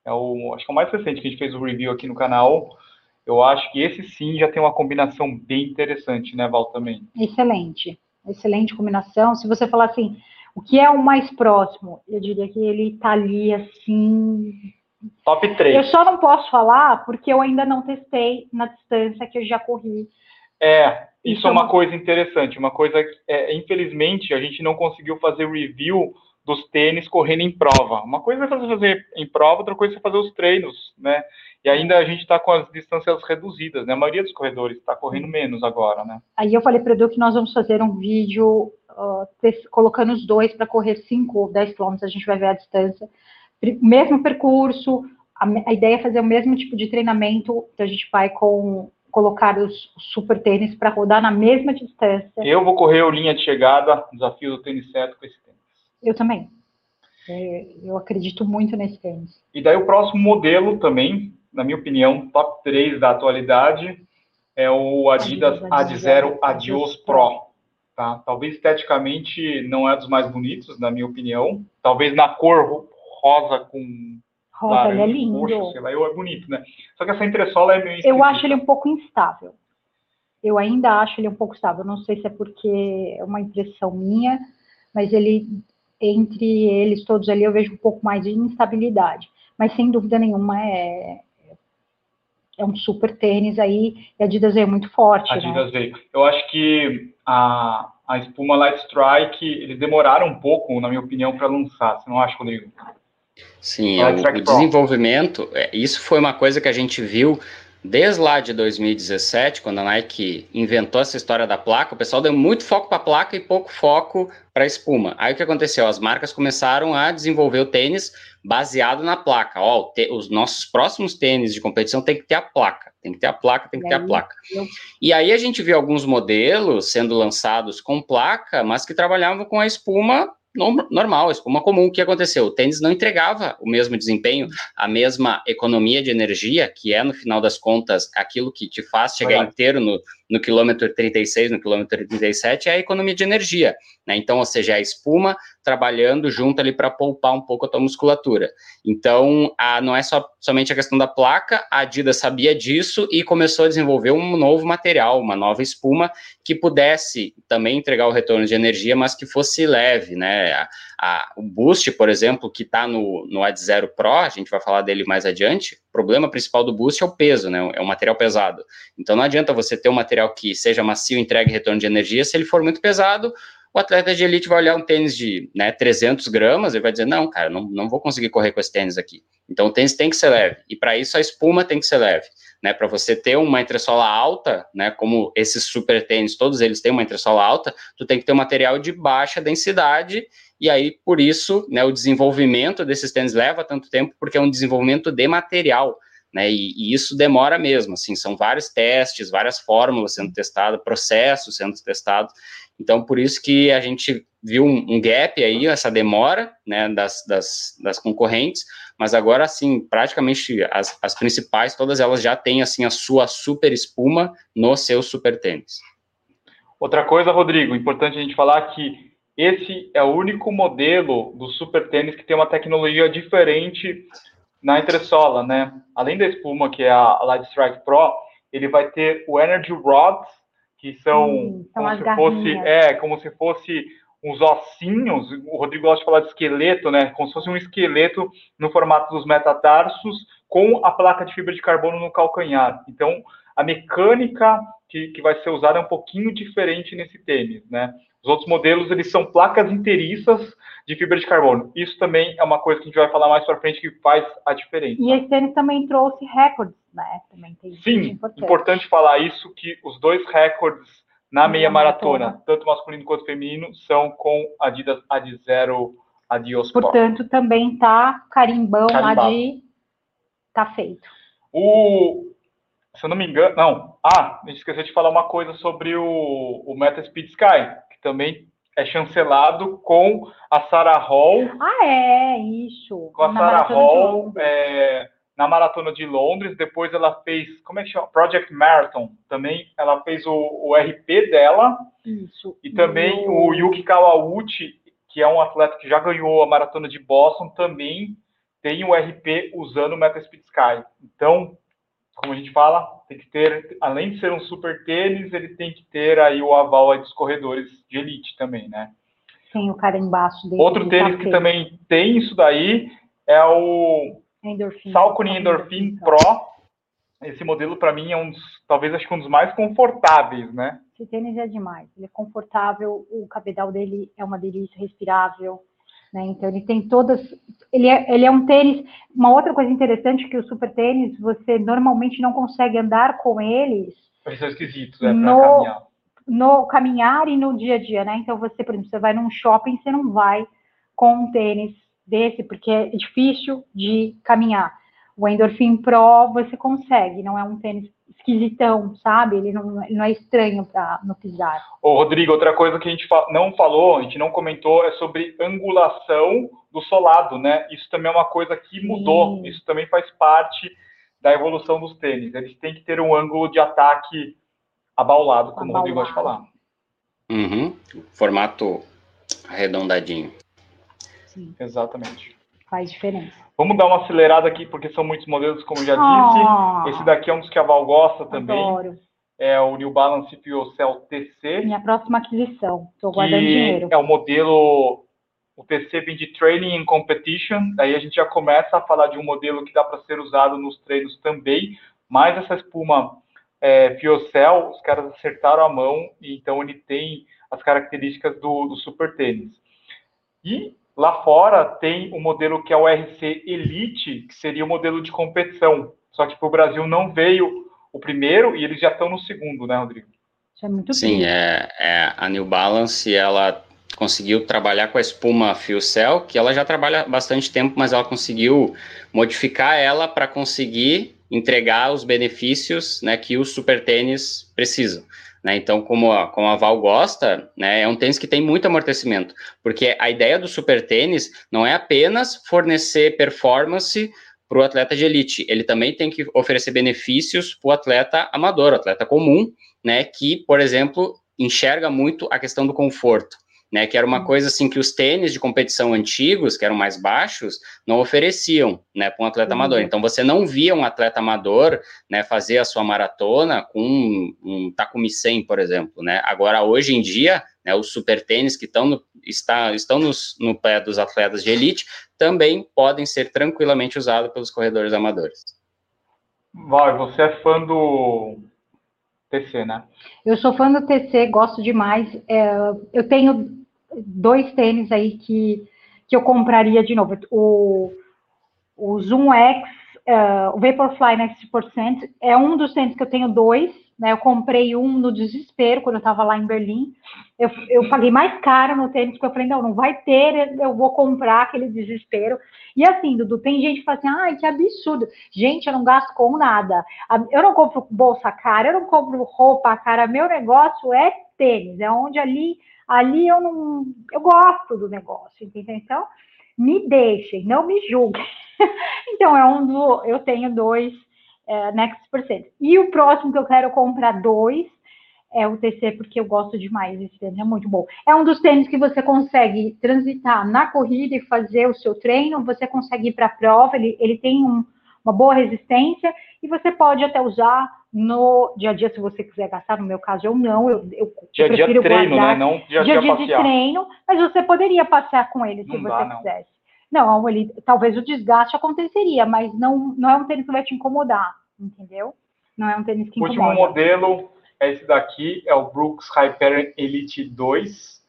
É o, acho que é o mais recente que a gente fez o review aqui no canal. Eu acho que esse sim já tem uma combinação bem interessante, né, Val, também?
Excelente. Excelente combinação. Se você falar assim, o que é o mais próximo? Eu diria que ele está ali, assim...
Top 3.
Eu só não posso falar porque eu ainda não testei na distância que eu já corri.
É, isso então, é uma coisa interessante. Uma coisa que, é, infelizmente, a gente não conseguiu fazer review dos tênis correndo em prova. Uma coisa é fazer em prova, outra coisa é fazer os treinos, né? E ainda a gente está com as distâncias reduzidas, né? A maioria dos corredores está correndo menos agora, né?
Aí eu falei para o Edu que nós vamos fazer um vídeo uh, colocando os dois para correr 5 ou 10 quilômetros, a gente vai ver a distância. Mesmo percurso, a, a, ideia é fazer o mesmo tipo de treinamento, então a gente vai com colocar os, super tênis para rodar na mesma distância.
Eu vou correr o linha de chegada, desafio do tênis certo com esse tênis.
Eu também. É, eu acredito muito nesse tênis.
E daí o próximo modelo também, na minha opinião, top 3 da atualidade é o Adidas, Ad Adios Pro. Tá? Talvez esteticamente não é dos mais bonitos, na minha opinião. Talvez na cor rosa com
rosa, laranja, ele é lindo. Roxo,
sei lá, eu é bonito, né? Só que essa entressola é meio
Eu acho ele um pouco instável. Eu ainda acho ele um pouco instável. Não sei se é porque é uma impressão minha, mas ele entre eles todos ali eu vejo um pouco mais de instabilidade. Mas sem dúvida nenhuma é, é um super tênis aí, e a Adidas veio muito forte. A
né? Adidas né? veio. Eu acho que a, a espuma Light Strike, eles demoraram um pouco, na minha opinião, para lançar. Você não acha, Rodrigo?
Sim, o, o desenvolvimento, é, isso foi uma coisa que a gente viu desde lá de 2017, quando a Nike inventou essa história da placa, o pessoal deu muito foco para a placa e pouco foco para a espuma. Aí o que aconteceu? As marcas começaram a desenvolver o tênis baseado na placa. Ó, os nossos próximos tênis de competição tem que ter a placa, tem que ter a placa, tem que ter a placa. E aí a gente viu alguns modelos sendo lançados com placa, mas que trabalhavam com a espuma normal, espuma comum. O que aconteceu? O tênis não entregava o mesmo desempenho, a mesma economia de energia, que é, no final das contas, aquilo que te faz chegar inteiro no, no quilômetro 36, no quilômetro 37, é a economia de energia. Né? Então, ou seja, é a espuma trabalhando junto ali para poupar um pouco a tua musculatura. Então, a, não é só, somente a questão da placa, a Adidas sabia disso e começou a desenvolver um novo material, uma nova espuma que pudesse também entregar o retorno de energia, mas que fosse leve, né? A, a, o Boost, por exemplo, que está no, no Ad Zero Pro, a gente vai falar dele mais adiante, problema principal do Boost é o peso, né? É um material pesado. Então não adianta você ter um material que seja macio, entregue retorno de energia, se ele for muito pesado, o atleta de elite vai olhar um tênis de né, 300 gramas e vai dizer, não, cara, não, não vou conseguir correr com esse tênis aqui. Então o tênis tem que ser leve, e para isso a espuma tem que ser leve. Né, para você ter uma entressola alta, né, como esses super tênis, todos eles têm uma entressola alta, tu tem que ter um material de baixa densidade e aí, por isso, né, o desenvolvimento desses tênis leva tanto tempo, porque é um desenvolvimento de material. né? E, e, isso demora mesmo, assim, são vários testes, várias fórmulas sendo testadas, processos sendo testados. Então, por isso que a gente viu um, um gap aí, essa demora, né, das, das, das concorrentes, mas agora, assim, praticamente as, as principais, todas elas já têm, assim, a sua super espuma no seu super tênis.
Outra coisa, Rodrigo, importante a gente falar que esse é o único modelo do super tênis que tem uma tecnologia diferente na entressola, né? Além da espuma, que é a Light Strike Pro, ele vai ter o Energy Rods, que são, hum, são como se fosse, é, como se fosse uns ossinhos, o Rodrigo gosta de falar de esqueleto, né? Como se fosse um esqueleto no formato dos metatarsos com a placa de fibra de carbono no calcanhar. Então, a mecânica que, que vai ser usada é um pouquinho diferente nesse tênis, né? Os outros modelos, eles são placas inteiriças de fibra de carbono. Isso também é uma coisa que a gente vai falar mais para frente que faz a diferença.
E esse tênis também trouxe recordes, né? Também
tem Sim, importante. importante falar isso, que os dois recordes na meia maratona, maratona, tanto masculino quanto feminino, são com Adidas Ad Zero Adios
Portanto, também tá carimbão Carimbado. lá de tá feito.
O, se eu não me engano, não. Ah, me esqueci de falar uma coisa sobre o, o Meta Speed Sky, que também é chancelado com a Sarah Hall.
Ah, é, isso.
Com a Sarah Hall é, na Maratona de Londres. Depois ela fez, como é que chama? Project Marathon. Também ela fez o, o RP dela.
Isso.
E também o Yuki Kawauchi, que é um atleta que já ganhou a Maratona de Boston, também tem o RP usando o Meta Speed Sky. Então, como a gente fala, tem que ter, além de ser um super tênis, ele tem que ter aí o aval aí dos corredores de elite também, né?
Tem o cara embaixo
dele. Outro tênis que também tem isso daí é o Endorphin, Saucony Endorphin Pro. Esse modelo para mim é um dos, talvez acho que um dos mais confortáveis, né?
Esse tênis é demais. Ele é confortável, o cabedal dele é uma delícia, respirável. Né? Então, ele tem todas. Ele é, ele é um tênis. Uma outra coisa interessante é que o super tênis, você normalmente não consegue andar com eles.
Eles são esquisitos, né? No, caminhar.
no caminhar e no dia a dia, né? Então, você, por exemplo, você vai num shopping, você não vai com um tênis desse, porque é difícil de caminhar. O Endorphin Pro você consegue, não é um tênis esquisitão, sabe? Ele não, ele não é estranho para no pisar.
Ô, Rodrigo, outra coisa que a gente não falou, a gente não comentou, é sobre angulação do solado, né? Isso também é uma coisa que mudou, Sim. isso também faz parte da evolução dos tênis. Eles têm que ter um ângulo de ataque abaulado, como abaulado. o Rodrigo gosta de falar.
Uhum. Formato arredondadinho.
Sim. Exatamente.
Faz diferença.
Vamos dar uma acelerada aqui, porque são muitos modelos, como já oh, disse. Esse daqui é um dos que a Val gosta também. Adoro. É o New Balance Cell TC.
Minha próxima aquisição. Estou guardando dinheiro.
É o modelo. O TC vem de Training and Competition. Daí a gente já começa a falar de um modelo que dá para ser usado nos treinos também. Mas essa espuma é, os caras acertaram a mão. Então ele tem as características do, do super tênis. E Lá fora tem o um modelo que é o RC Elite, que seria o modelo de competição. Só que para o Brasil não veio o primeiro e eles já estão no segundo, né, Rodrigo?
Isso é muito Sim, é, é, a New Balance, ela conseguiu trabalhar com a espuma Fuel Cell, que ela já trabalha bastante tempo, mas ela conseguiu modificar ela para conseguir entregar os benefícios né, que os super tênis precisam. Né? Então, como a, como a Val gosta, né, é um tênis que tem muito amortecimento, porque a ideia do super tênis não é apenas fornecer performance para o atleta de elite, ele também tem que oferecer benefícios para o atleta amador, atleta comum, né, que, por exemplo, enxerga muito a questão do conforto né, que era uma uhum. coisa assim que os tênis de competição antigos, que eram mais baixos, não ofereciam, né, para um atleta uhum. amador. Então você não via um atleta amador, né, fazer a sua maratona com um, um Takumi 100, por exemplo, né? Agora hoje em dia, né, os super tênis que estão no, está, estão nos, no pé dos atletas de elite também podem ser tranquilamente usados pelos corredores amadores.
Vai, você é fã do TC, né?
Eu sou fã do TC, gosto demais. É, eu tenho dois tênis aí que, que eu compraria de novo. O, o Zoom X, uh, o Vaporfly Next Percent, é um dos tênis que eu tenho dois, né? Eu comprei um no desespero quando eu estava lá em Berlim. Eu, eu paguei mais caro no tênis, porque eu falei, não, não vai ter, eu vou comprar aquele desespero. E assim, Dudu, tem gente que fala assim, ai, que absurdo. Gente, eu não gasto com nada. Eu não compro bolsa cara, eu não compro roupa cara. Meu negócio é tênis, é onde ali, ali eu não, eu gosto do negócio, entendeu? Então, me deixem, não me julguem. então, é um do, eu tenho dois é, Next Percent. E o próximo que eu quero comprar dois é o TC, porque eu gosto demais desse tênis, é muito bom. É um dos tênis que você consegue transitar na corrida e fazer o seu treino, você consegue ir para a prova, ele, ele tem um, uma boa resistência e você pode até usar no dia a dia, se você quiser gastar, no meu caso eu não, eu, eu
dia a dia treino, né? Não dia a dia, dia,
dia de treino, mas você poderia passear com ele se não você dá, quisesse. Não, ele, talvez o desgaste aconteceria, mas não, não é um tênis que vai te incomodar, entendeu? Não é um tênis que incomoda.
O último modelo é esse daqui, é o Brooks Hyperion Elite 2.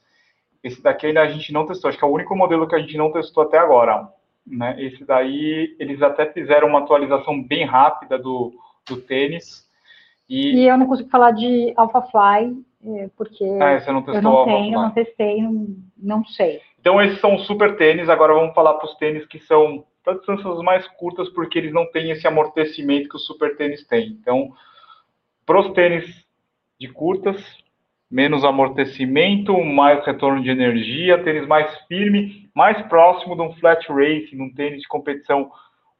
Esse daqui ainda a gente não testou, acho que é o único modelo que a gente não testou até agora. Né? Esse daí, eles até fizeram uma atualização bem rápida do, do tênis.
E... e eu não consigo falar de AlphaFly, é, porque
ah,
eu não tenho, não testei, não, não sei.
Então, esses são super tênis. Agora vamos falar para os tênis que são para distâncias mais curtas, porque eles não têm esse amortecimento que o super tênis tem. Então, para os tênis de curtas, menos amortecimento, mais retorno de energia, tênis mais firme, mais próximo de um flat racing, um tênis de competição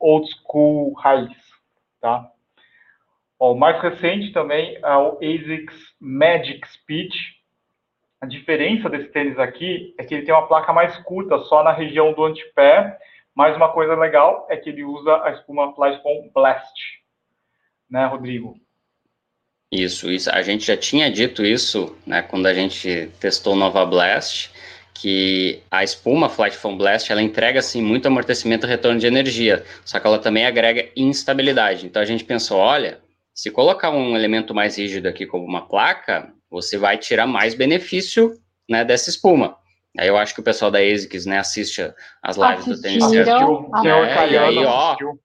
old school raiz, tá? Ó, o mais recente também é o ASICS Magic Speed, a diferença desse tênis aqui é que ele tem uma placa mais curta, só na região do antepé. Mas uma coisa legal é que ele usa a espuma Flyspon Blast. Né, Rodrigo?
Isso, isso. A gente já tinha dito isso, né, quando a gente testou Nova Blast, que a espuma Flight Foam Blast, ela entrega, assim, muito amortecimento e retorno de energia, só que ela também agrega instabilidade. Então a gente pensou, olha, se colocar um elemento mais rígido aqui como uma placa, você vai tirar mais benefício né, dessa espuma. Aí eu acho que o pessoal da ASICS né, assiste as lives
Assistiram,
do tênis.
Assistiu,
é, e aí, ó, o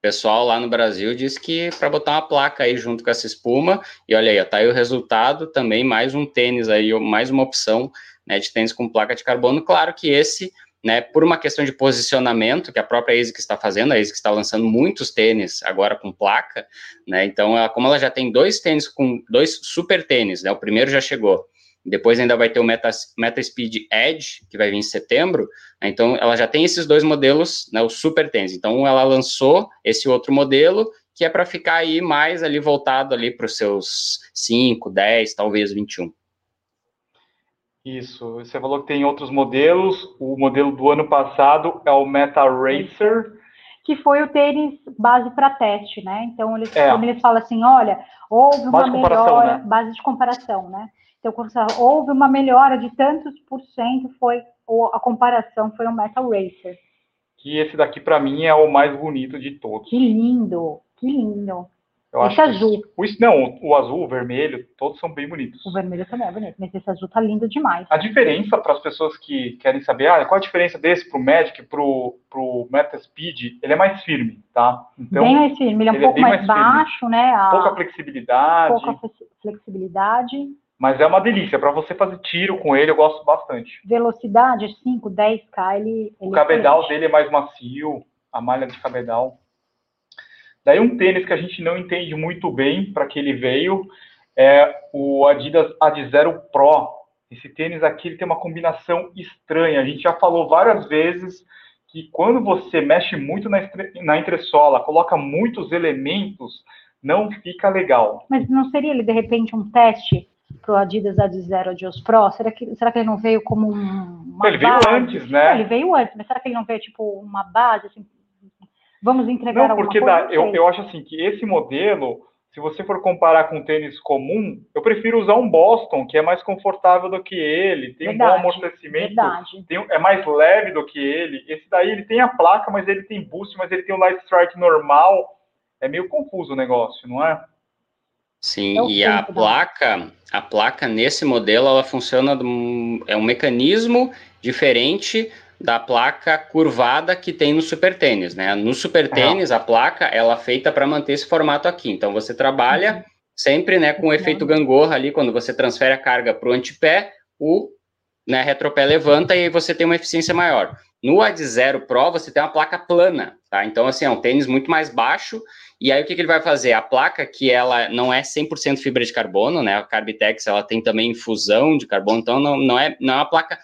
pessoal lá no Brasil diz que para botar uma placa aí junto com essa espuma, e olha aí, ó, tá aí o resultado, também mais um tênis aí, mais uma opção né, de tênis com placa de carbono. Claro que esse né, por uma questão de posicionamento que a própria ASICS está fazendo, a ASICS está lançando muitos tênis agora com placa, né, então ela, como ela já tem dois tênis com dois super tênis, né, o primeiro já chegou, depois ainda vai ter o Meta, Meta Speed Edge, que vai vir em setembro, né, então ela já tem esses dois modelos, né, o super tênis, então ela lançou esse outro modelo, que é para ficar aí mais ali voltado ali para os seus 5, 10, talvez 21.
Isso, você falou que tem outros modelos. O modelo do ano passado é o Meta Racer.
Que foi o tênis base para teste, né? Então, eles, é. quando eles falam assim, olha, houve uma melhora, né? base de comparação, né? Então, houve uma melhora de tantos por cento, foi, a comparação foi o Meta Racer.
Que esse daqui, para mim, é o mais bonito de todos.
Que lindo, que lindo.
Eu esse azul. O, não, o azul, o vermelho, todos são bem bonitos.
O vermelho também é bonito, mas esse azul tá lindo demais.
A diferença para as pessoas que querem saber, ah, qual a diferença desse pro Magic, pro, pro Meta Speed, ele é mais firme, tá?
Então, bem mais firme, ele é um ele pouco é mais, mais baixo, né?
A... Pouca flexibilidade.
Pouca flexibilidade.
Mas é uma delícia, para você fazer tiro com ele, eu gosto bastante.
Velocidade, 5, 10k, ele, ele
O cabedal é dele é mais macio, a malha de cabedal. Daí um tênis que a gente não entende muito bem para que ele veio é o Adidas Adizero Pro. Esse tênis aqui ele tem uma combinação estranha. A gente já falou várias vezes que quando você mexe muito na, na entressola, coloca muitos elementos, não fica legal.
Mas não seria ele, de repente, um teste para o Adidas Adizero Adios Pro? Será que, será que ele não veio como um,
Ele base? veio antes, né?
Não, ele veio antes, mas será que ele não veio, tipo, uma base, assim, Vamos entregar
Não, porque dá, eu, eu acho assim que esse modelo, se você for comparar com um tênis comum, eu prefiro usar um Boston, que é mais confortável do que ele, tem verdade, um bom amortecimento, tem, é mais leve do que ele. Esse daí ele tem a placa, mas ele tem boost, mas ele tem o light strike normal. É meio confuso o negócio, não é?
Sim, é e a placa, a placa nesse modelo, ela funciona, é um mecanismo diferente da placa curvada que tem no super tênis, né? No super tênis, a placa ela é feita para manter esse formato aqui. Então você trabalha uhum. sempre né, com o efeito gangorra ali, quando você transfere a carga para o antepé, o né, retropé levanta e aí você tem uma eficiência maior. No Ad Zero Pro, você tem uma placa plana, tá? Então, assim, é um tênis muito mais baixo, e aí o que, que ele vai fazer? A placa, que ela não é 100% fibra de carbono, né? A Carbitex, ela tem também infusão de carbono, então não, não, é, não é uma placa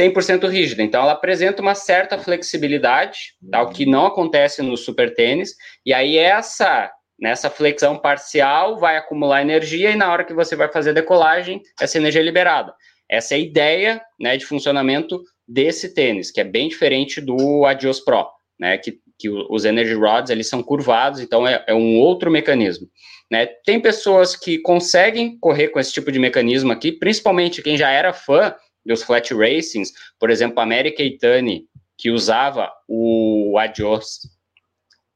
100% rígida. Então, ela apresenta uma certa flexibilidade, tá? o que não acontece no super tênis. E aí, essa nessa flexão parcial vai acumular energia e na hora que você vai fazer a decolagem, essa energia é liberada. Essa é a ideia né, de funcionamento desse tênis, que é bem diferente do Adios Pro, né, que, que os Energy Rods eles são curvados, então é, é um outro mecanismo. Né? Tem pessoas que conseguem correr com esse tipo de mecanismo aqui, principalmente quem já era fã dos flat racings, por exemplo, a Mary Keitani, que usava o Adios,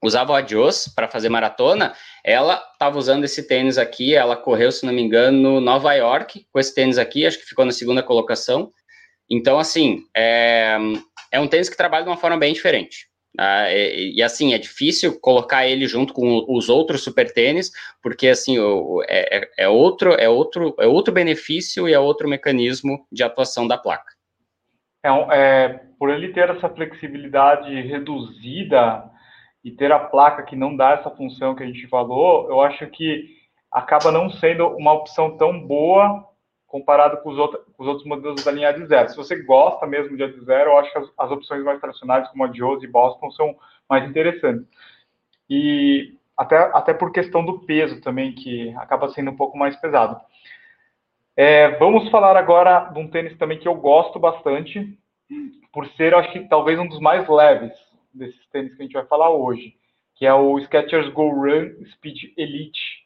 usava o Adios para fazer maratona, ela estava usando esse tênis aqui, ela correu, se não me engano, no Nova York com esse tênis aqui, acho que ficou na segunda colocação. Então, assim, é, é um tênis que trabalha de uma forma bem diferente. Ah, e, e, assim, é difícil colocar ele junto com os outros super tênis, porque assim, o, é, é, é, outro, é, outro, é outro benefício e é outro mecanismo de atuação da placa.
É, é, por ele ter essa flexibilidade reduzida e ter a placa que não dá essa função que a gente falou, eu acho que acaba não sendo uma opção tão boa comparado com os, outros, com os outros modelos da linha de zero. Se você gosta mesmo de de zero, eu acho que as, as opções mais tradicionais, como a Joe's e Boston, são mais interessantes. E até, até por questão do peso também, que acaba sendo um pouco mais pesado. É, vamos falar agora de um tênis também que eu gosto bastante, por ser, acho que talvez um dos mais leves desses tênis que a gente vai falar hoje, que é o Skechers Go Run Speed Elite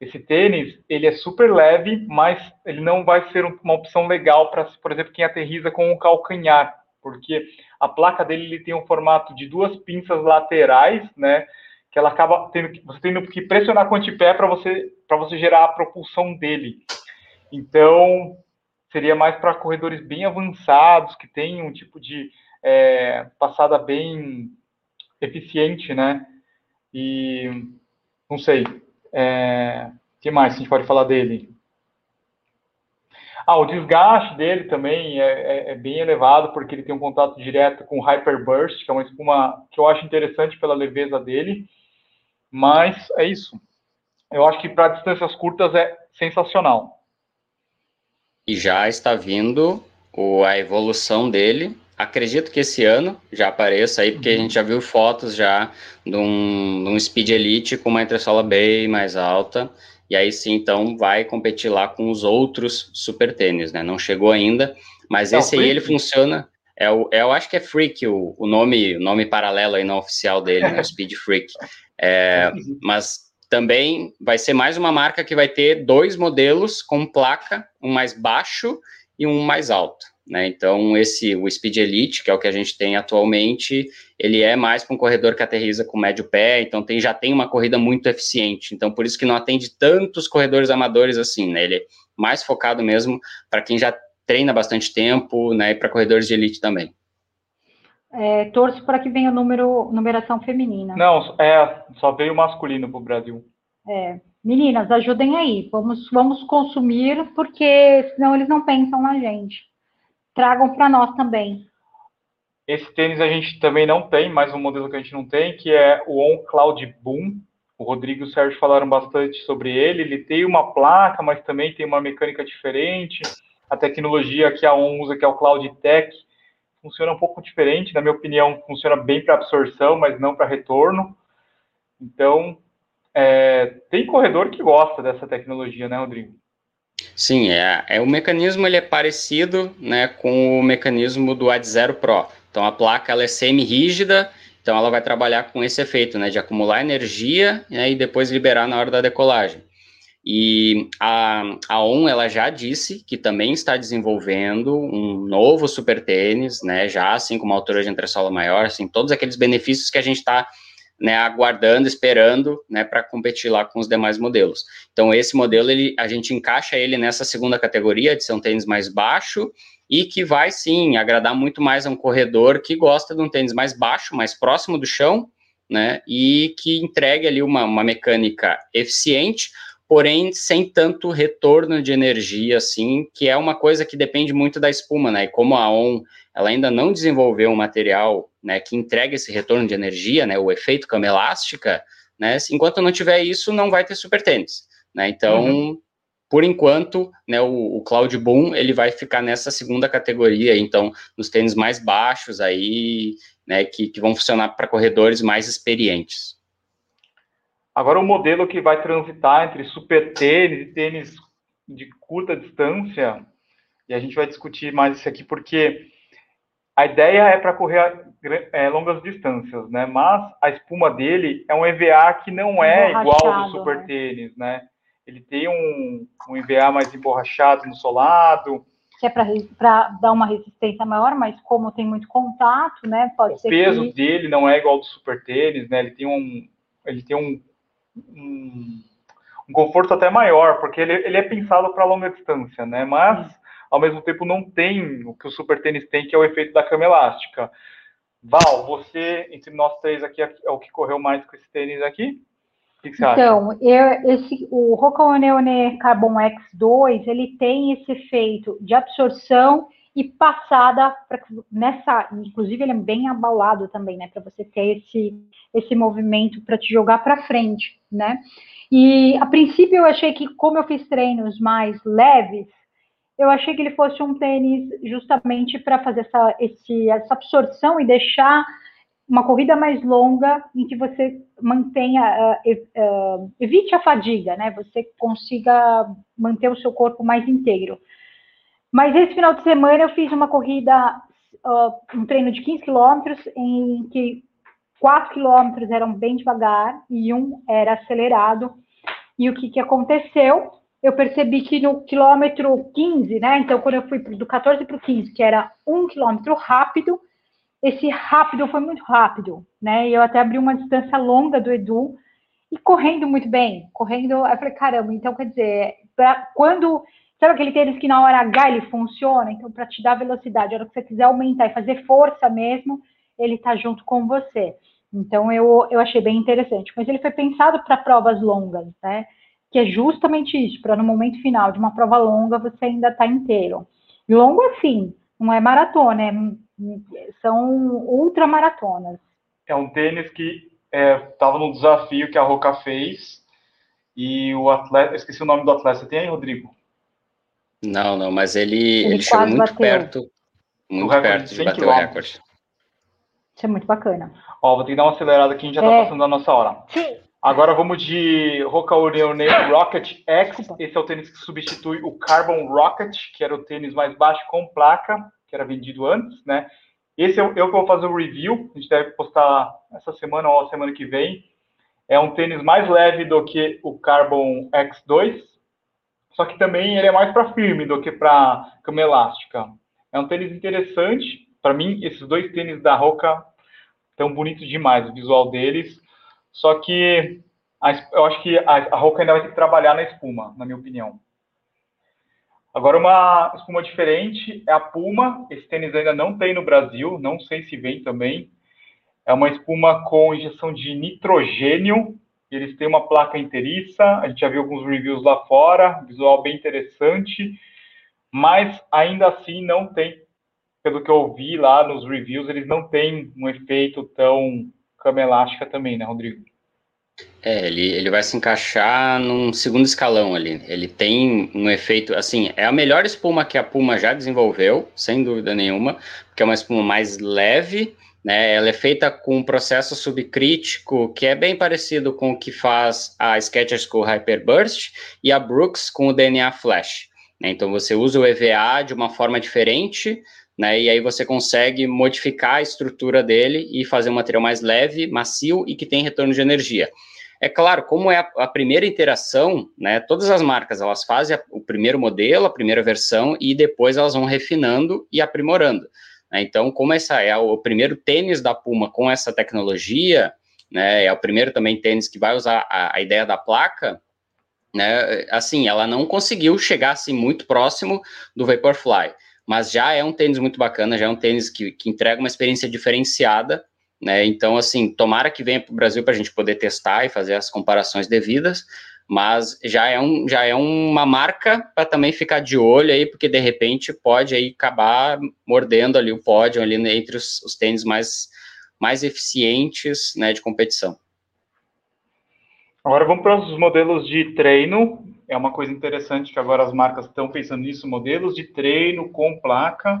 esse tênis, ele é super leve, mas ele não vai ser uma opção legal para, por exemplo, quem aterriza com o calcanhar, porque a placa dele ele tem um formato de duas pinças laterais, né? Que ela acaba tendo que você tendo que pressionar com o antepé para você para você gerar a propulsão dele. Então seria mais para corredores bem avançados que têm um tipo de é, passada bem eficiente, né? E não sei, é, que mais a gente pode falar dele? Ah, o desgaste dele também é, é, é, bem elevado, porque ele tem um contato direto com o Hyperburst, que é uma espuma que eu acho interessante pela leveza dele. Mas é isso. Eu acho que para distâncias curtas é sensacional.
E já está vindo o, a evolução dele acredito que esse ano já apareça aí, porque a gente já viu fotos já de um, de um Speed Elite com uma entressola bem mais alta, e aí sim, então, vai competir lá com os outros super tênis, né? Não chegou ainda, mas é esse aí, ele funciona, é o, é, eu acho que é Freak o, o nome o nome paralelo aí não oficial dele, né? Speed Freak. É, mas também vai ser mais uma marca que vai ter dois modelos com placa, um mais baixo e um mais alto. Né? Então, esse o Speed Elite, que é o que a gente tem atualmente, ele é mais para um corredor que aterriza com médio pé, então tem, já tem uma corrida muito eficiente. Então, por isso que não atende tantos corredores amadores assim, né? Ele é mais focado mesmo para quem já treina bastante tempo, né? E para corredores de elite também.
É, torço para que venha o número, numeração feminina.
Não, é, só veio masculino para o Brasil.
É, meninas, ajudem aí. Vamos, vamos consumir, porque senão eles não pensam na gente tragam para nós também.
Esse tênis a gente também não tem, mais um modelo que a gente não tem, que é o On Cloud Boom. O Rodrigo e o Sérgio falaram bastante sobre ele. Ele tem uma placa, mas também tem uma mecânica diferente. A tecnologia que a ON usa, que é o Cloud Tech, funciona um pouco diferente. Na minha opinião, funciona bem para absorção, mas não para retorno. Então, é, tem corredor que gosta dessa tecnologia, né, Rodrigo?
Sim, é, é o mecanismo ele é parecido né, com o mecanismo do Ad Zero Pro. Então a placa ela é semi-rígida, então ela vai trabalhar com esse efeito né, de acumular energia né, e depois liberar na hora da decolagem. E a, a ON ela já disse que também está desenvolvendo um novo super tênis, né, já assim com uma altura de entressola maior, assim, todos aqueles benefícios que a gente está né, aguardando, esperando, né, para competir lá com os demais modelos. Então, esse modelo, ele, a gente encaixa ele nessa segunda categoria de ser um tênis mais baixo e que vai, sim, agradar muito mais a um corredor que gosta de um tênis mais baixo, mais próximo do chão, né, e que entregue ali uma, uma mecânica eficiente, porém sem tanto retorno de energia, assim, que é uma coisa que depende muito da espuma, né? E como a ON ela ainda não desenvolveu um material né, que entregue esse retorno de energia, né, o efeito cama elástica, né, enquanto não tiver isso, não vai ter super tênis. Né? Então, uhum. por enquanto, né, o, o Cloud Boom ele vai ficar nessa segunda categoria, então, nos tênis mais baixos aí, né, que, que vão funcionar para corredores mais experientes.
Agora, o modelo que vai transitar entre super tênis e tênis de curta distância, e a gente vai discutir mais isso aqui, porque a ideia é para correr é, longas distâncias, né? Mas a espuma dele é um EVA que não é igual ao do super né? tênis, né? Ele tem um, um EVA mais emborrachado no solado.
Que é para dar uma resistência maior, mas como tem muito contato, né?
Pode o peso que... dele não é igual ao do super tênis, né? Ele tem um, ele tem um, um, um conforto até maior, porque ele, ele é pensado para longa distância, né? Mas hum ao mesmo tempo não tem o que o super tênis tem, que é o efeito da cama elástica. Val, você, entre nós três aqui, é o que correu mais com esse tênis aqui? O que, você
então, acha? Eu, esse, o Rocaneone Carbon X2, ele tem esse efeito de absorção e passada pra, nessa, inclusive ele é bem abalado também, né, para você ter esse esse movimento para te jogar para frente, né? E a princípio eu achei que como eu fiz treinos mais leves, eu achei que ele fosse um tênis justamente para fazer essa, esse, essa absorção e deixar uma corrida mais longa em que você mantenha, uh, evite a fadiga, né? Você consiga manter o seu corpo mais inteiro. Mas esse final de semana eu fiz uma corrida, uh, um treino de 15 quilômetros, em que 4 quilômetros eram bem devagar e um era acelerado. E o que, que aconteceu? Eu percebi que no quilômetro 15, né? Então, quando eu fui do 14 para o 15, que era um quilômetro rápido, esse rápido foi muito rápido, né? E eu até abri uma distância longa do Edu e correndo muito bem, correndo. Eu falei, caramba, então quer dizer, pra, quando. Sabe aquele tênis que na hora H ele funciona? Então, para te dar velocidade, a hora que você quiser aumentar e fazer força mesmo, ele está junto com você. Então, eu, eu achei bem interessante. Mas ele foi pensado para provas longas, né? Que é justamente isso, para no momento final de uma prova longa você ainda está inteiro. E longo assim, não é maratona, é, são ultramaratonas.
É um tênis que estava é, no desafio que a Roca fez e o atleta, esqueci o nome do atleta, você tem aí, Rodrigo?
Não, não, mas ele, ele, ele chegou muito bateu. perto, muito perto de bater o recorde.
Isso é muito bacana.
Ó, vou ter que dar uma acelerada aqui, a gente já está é. passando a nossa hora. Sim. Agora vamos de Roca Orione Rocket X. Esse é o tênis que substitui o Carbon Rocket, que era o tênis mais baixo com placa, que era vendido antes, né? Esse é eu, eu vou fazer o review, a gente deve postar essa semana ou a semana que vem. É um tênis mais leve do que o Carbon X2, só que também ele é mais para firme do que para cama elástica. É um tênis interessante. Para mim, esses dois tênis da Roca estão bonitos demais, o visual deles. Só que a, eu acho que a, a Roca ainda vai ter que trabalhar na espuma, na minha opinião. Agora, uma espuma diferente é a Puma. Esse tênis ainda não tem no Brasil, não sei se vem também. É uma espuma com injeção de nitrogênio. Eles têm uma placa inteiriça. A gente já viu alguns reviews lá fora, visual bem interessante. Mas ainda assim não tem, pelo que eu vi lá nos reviews, eles não têm um efeito tão cama elástica também, né, Rodrigo?
É, ele, ele vai se encaixar num segundo escalão ali. Ele tem um efeito, assim, é a melhor espuma que a Puma já desenvolveu, sem dúvida nenhuma, porque é uma espuma mais leve, né? Ela é feita com um processo subcrítico que é bem parecido com o que faz a Skechers com o Hyperburst e a Brooks com o DNA Flash. Né? Então você usa o EVA de uma forma diferente, né? E aí você consegue modificar a estrutura dele e fazer um material mais leve, macio e que tem retorno de energia. É claro, como é a, a primeira interação, né? Todas as marcas elas fazem a, o primeiro modelo, a primeira versão e depois elas vão refinando e aprimorando. Né? Então, como essa é o primeiro tênis da Puma com essa tecnologia, né? É o primeiro também tênis que vai usar a, a ideia da placa. Né, assim, ela não conseguiu chegar assim muito próximo do Vaporfly mas já é um tênis muito bacana, já é um tênis que, que entrega uma experiência diferenciada, né? Então, assim, tomara que venha para o Brasil para a gente poder testar e fazer as comparações devidas, mas já é, um, já é uma marca para também ficar de olho aí, porque de repente pode aí acabar mordendo ali o pódio ali entre os, os tênis mais, mais eficientes né, de competição.
Agora vamos para os modelos de treino. É uma coisa interessante que agora as marcas estão pensando nisso, modelos de treino com placa.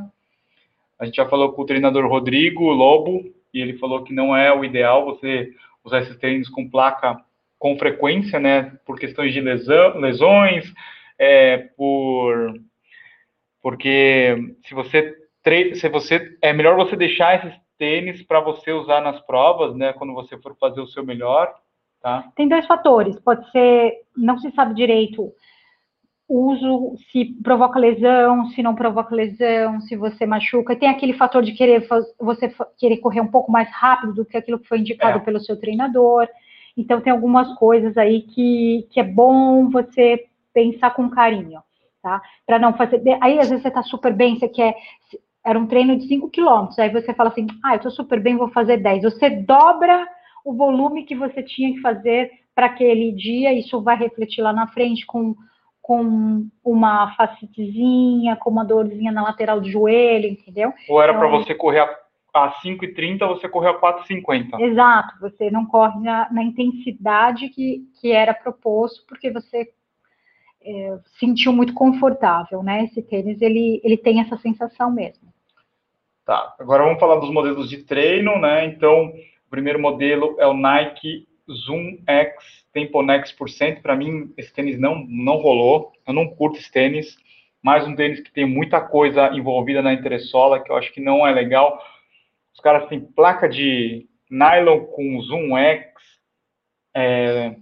A gente já falou com o treinador Rodrigo Lobo, e ele falou que não é o ideal você usar esses treinos com placa com frequência, né, por questões de lesão, lesões, é, por porque se você se você é melhor você deixar esses tênis para você usar nas provas, né, quando você for fazer o seu melhor, tá?
Tem dois fatores, pode ser não se sabe direito uso, se provoca lesão, se não provoca lesão, se você machuca. Tem aquele fator de querer você querer correr um pouco mais rápido do que aquilo que foi indicado é. pelo seu treinador. Então, tem algumas coisas aí que, que é bom você pensar com carinho, tá? Para não fazer. Aí, às vezes, você tá super bem, você quer. Era um treino de 5 quilômetros, aí você fala assim: ah, eu tô super bem, vou fazer 10. Você dobra o volume que você tinha que fazer para aquele dia, isso vai refletir lá na frente com com uma facitezinha, com uma dorzinha na lateral do joelho, entendeu?
Ou era então, para você correr a, a 5,30, você correu a 4,50.
Exato, você não corre na, na, intensidade que, que era proposto, porque você é, sentiu muito confortável, né? Esse tênis, ele, ele tem essa sensação mesmo.
Tá, agora vamos falar dos modelos de treino, né? Então, o primeiro modelo é o Nike Zoom X Temponex por cento, para mim, esse tênis não, não rolou. Eu não curto esse tênis. Mais um tênis que tem muita coisa envolvida na entressola, que eu acho que não é legal. Os caras têm placa de nylon com Zoom X é,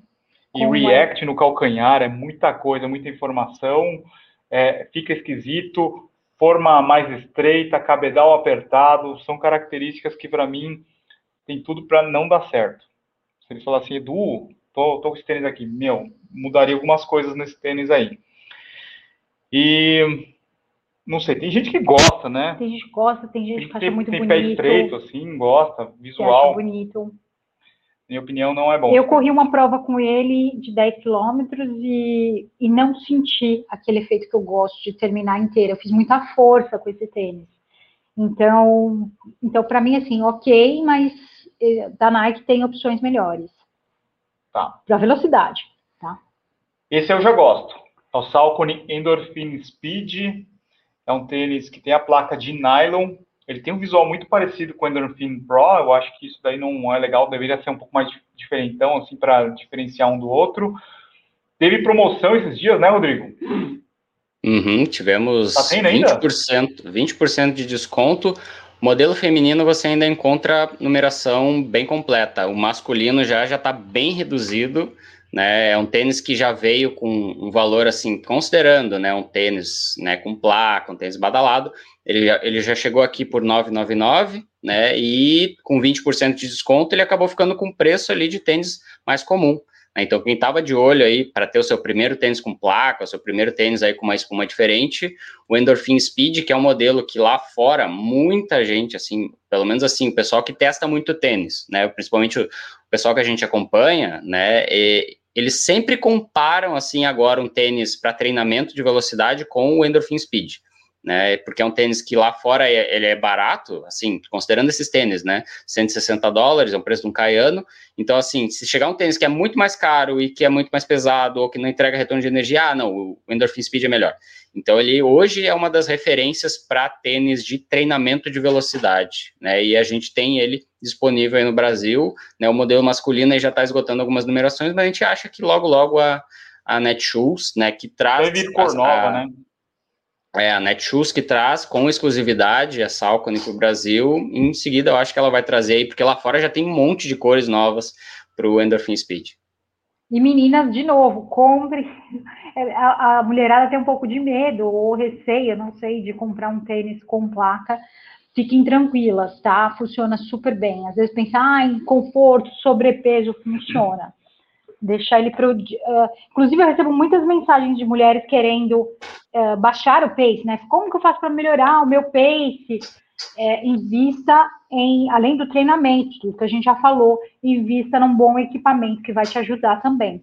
e Como React é? no calcanhar. É muita coisa, muita informação. É, fica esquisito. Forma mais estreita, cabedal apertado. São características que, para mim, tem tudo para não dar certo. Se ele falar assim, Edu, tô, tô com esse tênis aqui, meu, mudaria algumas coisas nesse tênis aí. E não sei, tem gente que gosta, né?
Tem gente que gosta, tem gente que acha muito
tem
bonito. Tem
pé estreito, assim, gosta, visual.
Bonito.
Minha opinião não é bom.
Eu corri uma prova com ele de 10 quilômetros e, e não senti aquele efeito que eu gosto de terminar inteira. Eu fiz muita força com esse tênis. Então, então para mim, assim, ok, mas da Nike tem opções melhores.
Tá.
Para velocidade, tá?
Esse eu já gosto. É o Salcone Endorphin Speed. É um tênis que tem a placa de nylon. Ele tem um visual muito parecido com o Endorphin Pro. Eu acho que isso daí não é legal. Deveria ser um pouco mais diferentão, assim, para diferenciar um do outro. Teve promoção esses dias, né, Rodrigo?
Uhum, tivemos tá 20%, 20% de desconto. Modelo feminino você ainda encontra numeração bem completa. O masculino já já está bem reduzido, né? É um tênis que já veio com um valor assim, considerando, né, um tênis, né, com placa, um tênis badalado, ele já, ele já chegou aqui por 999, né? E com 20% de desconto, ele acabou ficando com preço ali de tênis mais comum. Né? Então, quem estava de olho aí para ter o seu primeiro tênis com placa, o seu primeiro tênis aí com uma espuma diferente, o Endorphin Speed, que é um modelo que lá fora muita gente, assim, pelo menos assim, o pessoal que testa muito tênis, né, principalmente o pessoal que a gente acompanha, né, eles sempre comparam, assim, agora um tênis para treinamento de velocidade com o Endorphin Speed né? Porque é um tênis que lá fora é, ele é barato, assim, considerando esses tênis, né? 160 dólares, é o preço de um caiano. Então, assim, se chegar um tênis que é muito mais caro e que é muito mais pesado ou que não entrega retorno de energia, ah, não, o Endorphin Speed é melhor. Então, ele hoje é uma das referências para tênis de treinamento de velocidade, né? E a gente tem ele disponível aí no Brasil, né? O modelo masculino já está esgotando algumas numerações, mas a gente acha que logo, logo a, a Netshoes, né, que traz...
Vai vir cor nova, né?
É a Netshoes que traz com exclusividade a Salcone para o Brasil. Em seguida, eu acho que ela vai trazer aí, porque lá fora já tem um monte de cores novas para o Endorphin Speed.
E meninas, de novo, compre. A, a, mulherada tem um pouco de medo ou receio, não sei, de comprar um tênis com placa. Fiquem tranquilas, tá? Funciona super bem. Às vezes pensa, ah, em conforto, sobrepeso, funciona deixar ele para uh, inclusive eu recebo muitas mensagens de mulheres querendo uh, baixar o pace, né? Como que eu faço para melhorar o meu pace? É, invista em, além do treinamento, tudo que a gente já falou, invista num bom equipamento que vai te ajudar também.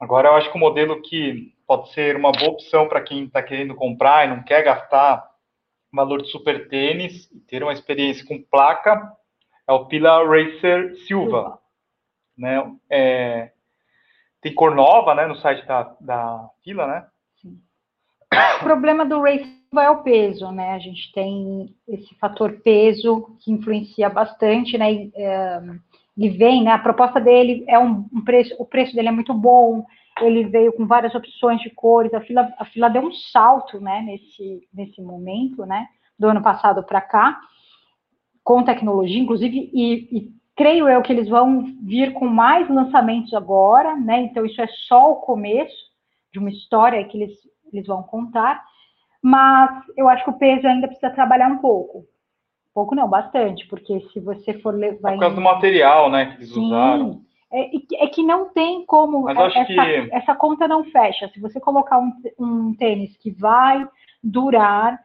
Agora, eu acho que o modelo que pode ser uma boa opção para quem está querendo comprar e não quer gastar valor de super tênis e ter uma experiência com placa é o Pila Racer Silva. Né? É, tem cor nova né, no site da, da Pila, né? Sim.
O problema do Racer é o peso, né? A gente tem esse fator peso que influencia bastante, né? E, é, ele vem, né? A proposta dele é um, um, preço, o preço dele é muito bom. Ele veio com várias opções de cores. A fila, a fila deu um salto, né? Nesse, nesse momento, né? Do ano passado para cá, com tecnologia, inclusive, e, e creio eu que eles vão vir com mais lançamentos agora, né? Então isso é só o começo de uma história que eles, eles vão contar. Mas eu acho que o peso ainda precisa trabalhar um pouco Pouco não, bastante, porque se você for levar.
É por causa em... do material, né, que eles Sim. usaram.
É, é, que não tem como. Mas acho essa, que... essa conta não fecha. Se você colocar um, um tênis que vai durar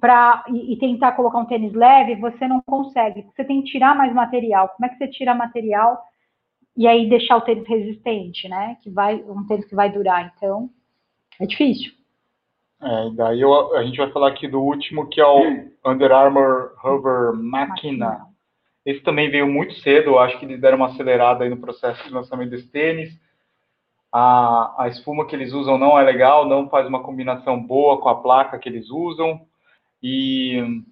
pra, e, e, tentar colocar um tênis leve, você não consegue. Você tem que tirar mais material. Como é que você tira material e aí deixar o tênis resistente, né? Que vai, um tênis que vai durar. Então, é difícil.
É, daí eu, a gente vai falar aqui do último, que é o Under Armour Hover Machina. Esse também veio muito cedo, eu acho que eles deram uma acelerada aí no processo de lançamento desse tênis. A, a espuma que eles usam não é legal, não faz uma combinação boa com a placa que eles usam. E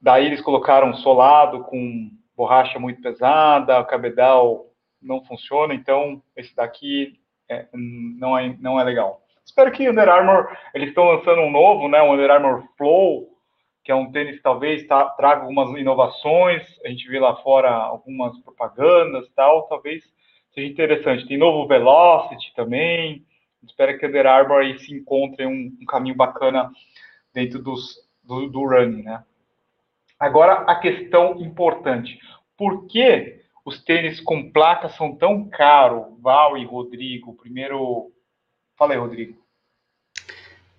daí eles colocaram solado com borracha muito pesada, o cabedal não funciona, então esse daqui é, não, é, não é legal. Espero que Under Armour, eles estão lançando um novo, né, o Under Armour Flow, que é um tênis que talvez tá, traga algumas inovações, a gente vê lá fora algumas propagandas tal, talvez seja interessante. Tem novo Velocity também, espero que Under Armour aí se encontre um, um caminho bacana dentro dos, do, do running, né. Agora, a questão importante, por que os tênis com placa são tão caros, Val e Rodrigo? Primeiro Fala aí, Rodrigo.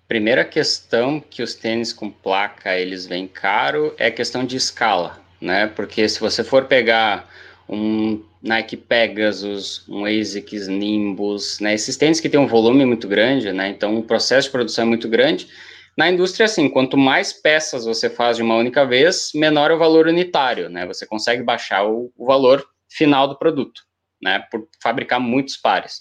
Primeira questão que os tênis com placa eles vêm caro é questão de escala, né? Porque se você for pegar um Nike Pegasus, um ASICS Nimbus, né? Esses tênis que têm um volume muito grande, né? Então o processo de produção é muito grande. Na indústria, assim, quanto mais peças você faz de uma única vez, menor é o valor unitário, né? Você consegue baixar o, o valor final do produto, né? Por fabricar muitos pares.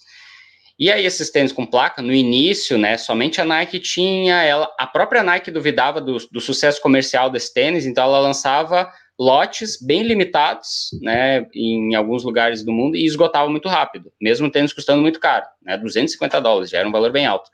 E aí, esses tênis com placa, no início, né, somente a Nike tinha, ela, a própria Nike duvidava do, do sucesso comercial desse tênis, então ela lançava lotes bem limitados, né, em alguns lugares do mundo e esgotava muito rápido, mesmo tênis custando muito caro, né, 250 dólares, já era um valor bem alto.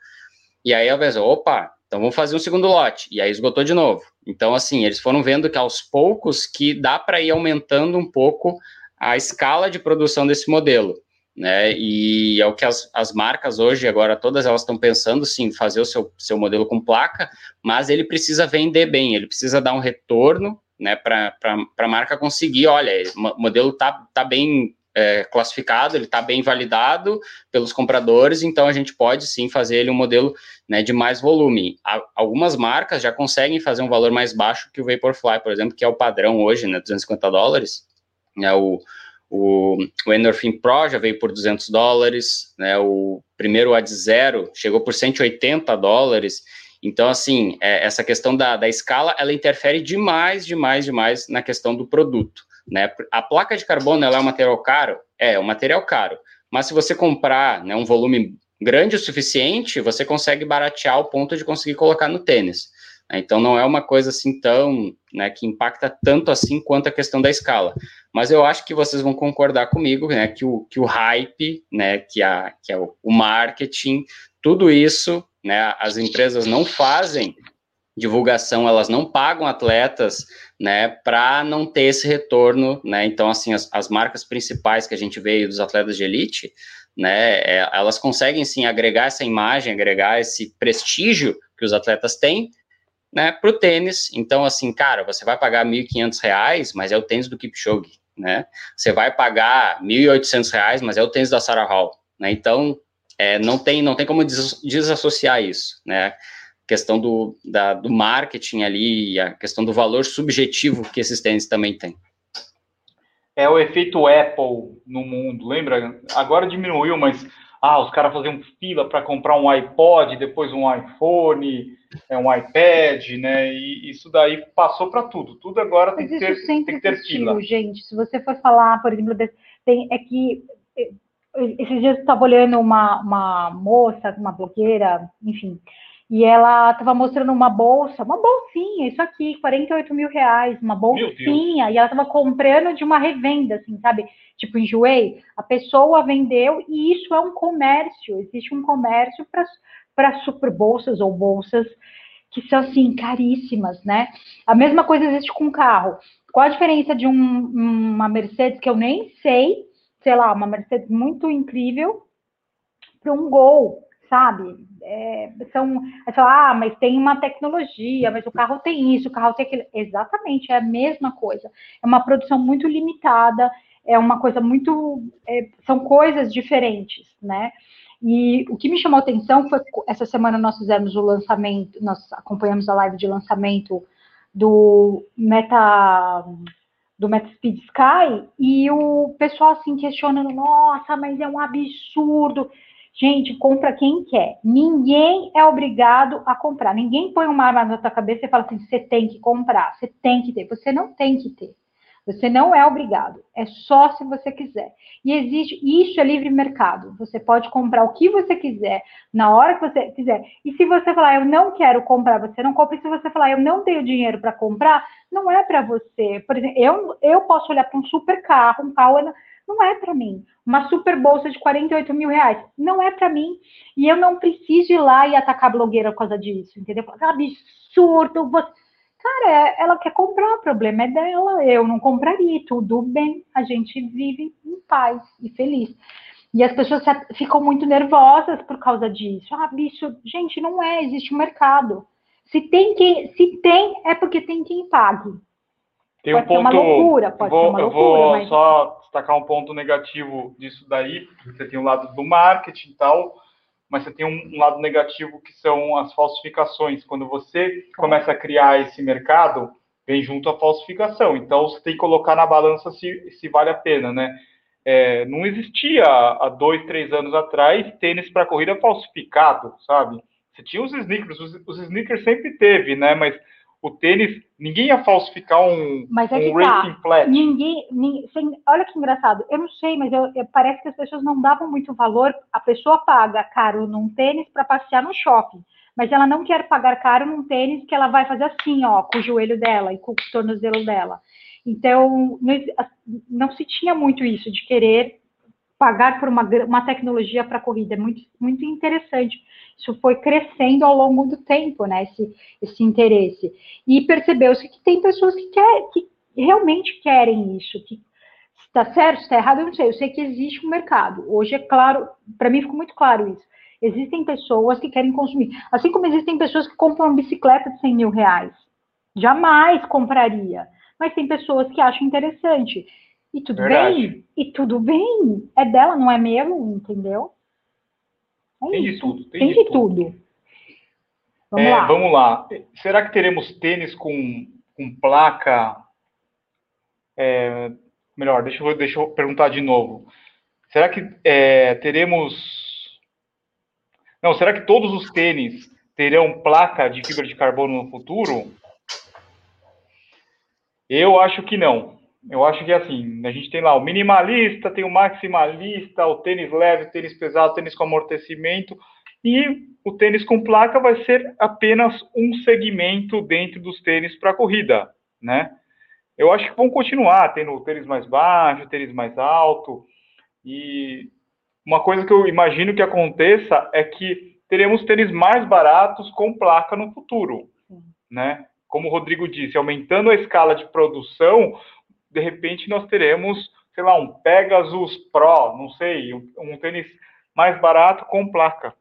E aí, a vez, opa, então vamos fazer um segundo lote, e aí esgotou de novo. Então, assim, eles foram vendo que aos poucos que dá para ir aumentando um pouco a escala de produção desse modelo né? E é o que as, as marcas hoje, agora, todas elas estão pensando, sim, fazer o seu, seu modelo com placa, mas ele precisa vender bem, ele precisa dar um retorno, né, para a marca conseguir, olha, o modelo tá, tá bem é, classificado, ele está bem validado pelos compradores, então a gente pode sim fazer ele um modelo né, de mais volume. algumas marcas já conseguem fazer um valor mais baixo que o Vaporfly, por exemplo, que é o padrão hoje, né, 250 dólares, né, o, o, o Endorphin Pro já veio por 200 dólares, né? O primeiro Ad Zero chegou por 180 dólares. Então, assim, é, essa questão da, da escala, ela interfere demais, demais, demais na questão do produto, né? A placa de carbono, ela é um material caro? É, é um material caro. Mas se você comprar né, um volume grande o suficiente, você consegue baratear o ponto de conseguir colocar no tênis. Né? Então não é uma coisa assim tão, né, que impacta tanto assim quanto a questão da escala. Mas eu acho que vocês vão concordar comigo, né, que o, que o hype, né, que, a, que é o, o marketing, tudo isso, né, as empresas não fazem divulgação, elas não pagam atletas, né, para não ter esse retorno, né, então, assim, as, as marcas principais que a gente vê dos atletas de elite, né, é, elas conseguem, sim, agregar essa imagem, agregar esse prestígio que os atletas têm, né, para o tênis. Então, assim, cara, você vai pagar R$ 1.500, mas é o tênis do Kipchoge, né? Você vai pagar R$ 1.800, mas é o tênis da Sarah Hall, né? Então, é, não, tem, não tem como desassociar isso, né? Questão do, da, do marketing ali, a questão do valor subjetivo que esses tênis também têm.
É o efeito Apple no mundo, lembra? Agora diminuiu, mas ah, os caras faziam fila para comprar um iPod, depois um iPhone, é, um iPad, né? E isso daí passou para tudo. Tudo agora tem que, ter, tem que ter existiu, fila.
Gente, se você for falar, por exemplo, tem, é que é, esses dias eu estava olhando uma, uma moça, uma blogueira, enfim, e ela estava mostrando uma bolsa, uma bolsinha, isso aqui, 48 mil reais, uma bolsinha, e ela estava comprando de uma revenda, assim, sabe? Tipo, enjoei. A pessoa vendeu, e isso é um comércio, existe um comércio para super bolsas ou bolsas que são, assim, caríssimas, né? A mesma coisa existe com carro. Qual a diferença de um, uma Mercedes que eu nem sei, sei lá, uma Mercedes muito incrível, para um Gol, sabe? É, são, ah, mas tem uma tecnologia, mas o carro tem isso, o carro tem aquilo. Exatamente, é a mesma coisa. É uma produção muito limitada, é uma coisa muito. É, são coisas diferentes, né? E o que me chamou a atenção foi essa semana nós fizemos o lançamento, nós acompanhamos a live de lançamento do Meta do Metaspeed Sky e o pessoal assim questionando, nossa, mas é um absurdo. Gente, compra quem quer. Ninguém é obrigado a comprar. Ninguém põe uma arma na tua cabeça e fala assim: você tem que comprar, você tem que ter. Você não tem que ter. Você não é obrigado. É só se você quiser. E existe, isso é livre mercado. Você pode comprar o que você quiser, na hora que você quiser. E se você falar, eu não quero comprar, você não compra. E se você falar, eu não tenho dinheiro para comprar, não é para você. Por exemplo, eu, eu posso olhar para um super carro, um carro não é para mim. Uma super bolsa de 48 mil reais, não é para mim. E eu não preciso ir lá e atacar a blogueira por causa disso, entendeu? Absurdo. Você... Cara, é, ela quer comprar, o problema é dela. Eu não compraria, tudo bem. A gente vive em paz e feliz. E as pessoas ficam muito nervosas por causa disso. Ah, bicho, gente, não é, existe um mercado. Se tem quem, se tem, é porque tem quem pague.
Tem pode um ponto, ser uma loucura, pode vou, ser uma loucura. Eu vou mas... só destacar um ponto negativo disso daí, você tem o lado do marketing e tal, mas você tem um, um, lado negativo que são as falsificações. Quando você começa a criar esse mercado, vem junto a falsificação. Então você tem que colocar na balança se, se vale a pena, né? É, não existia há dois, três anos atrás tênis para corrida falsificado, sabe? Você tinha os sneakers, os, os sneakers sempre teve, né? Mas o tênis, ninguém ia falsificar um,
mas é
um
tá. racing flat. Ninguém, ninguém sem, olha que engraçado, eu não sei, mas eu, eu, parece que as pessoas não davam muito valor. A pessoa paga caro num tênis para passear no shopping, mas ela não quer pagar caro num tênis que ela vai fazer assim, ó, com o joelho dela e com o tornozelo dela. Então, não, não se tinha muito isso de querer pagar por uma, uma tecnologia para corrida. É muito, muito interessante isso foi crescendo ao longo do tempo, né? Esse, esse interesse. E percebeu-se que tem pessoas que, quer, que realmente querem isso, que está certo, está errado, eu não sei. Eu sei que existe um mercado. Hoje é claro, para mim ficou muito claro isso. Existem pessoas que querem consumir. Assim como existem pessoas que compram uma bicicleta de 100 mil reais. Jamais compraria. Mas tem pessoas que acham interessante. E tudo Verdade. bem. E tudo bem. É dela, não é meu, entendeu?
É tem de tudo.
Tem, tem de, de, tudo. tudo.
Vamos, é, lá. vamos lá. Será que teremos tênis com, com placa? É, melhor, deixa eu, deixa eu perguntar de novo. Será que é, teremos. Não, será que todos os tênis terão placa de fibra de carbono no futuro? Eu acho que não. Eu acho que assim, a gente tem lá o minimalista, tem o maximalista, o tênis leve, o tênis pesado, o tênis com amortecimento, e o tênis com placa vai ser apenas um segmento dentro dos tênis para corrida, né? Eu acho que vão continuar tendo o tênis mais baixo, tênis mais alto, e uma coisa que eu imagino que aconteça é que teremos tênis mais baratos com placa no futuro, né? Como o Rodrigo disse, aumentando a escala de produção, de repente nós teremos, sei lá, um Pegasus Pro, não sei, um, um tênis mais barato com placa.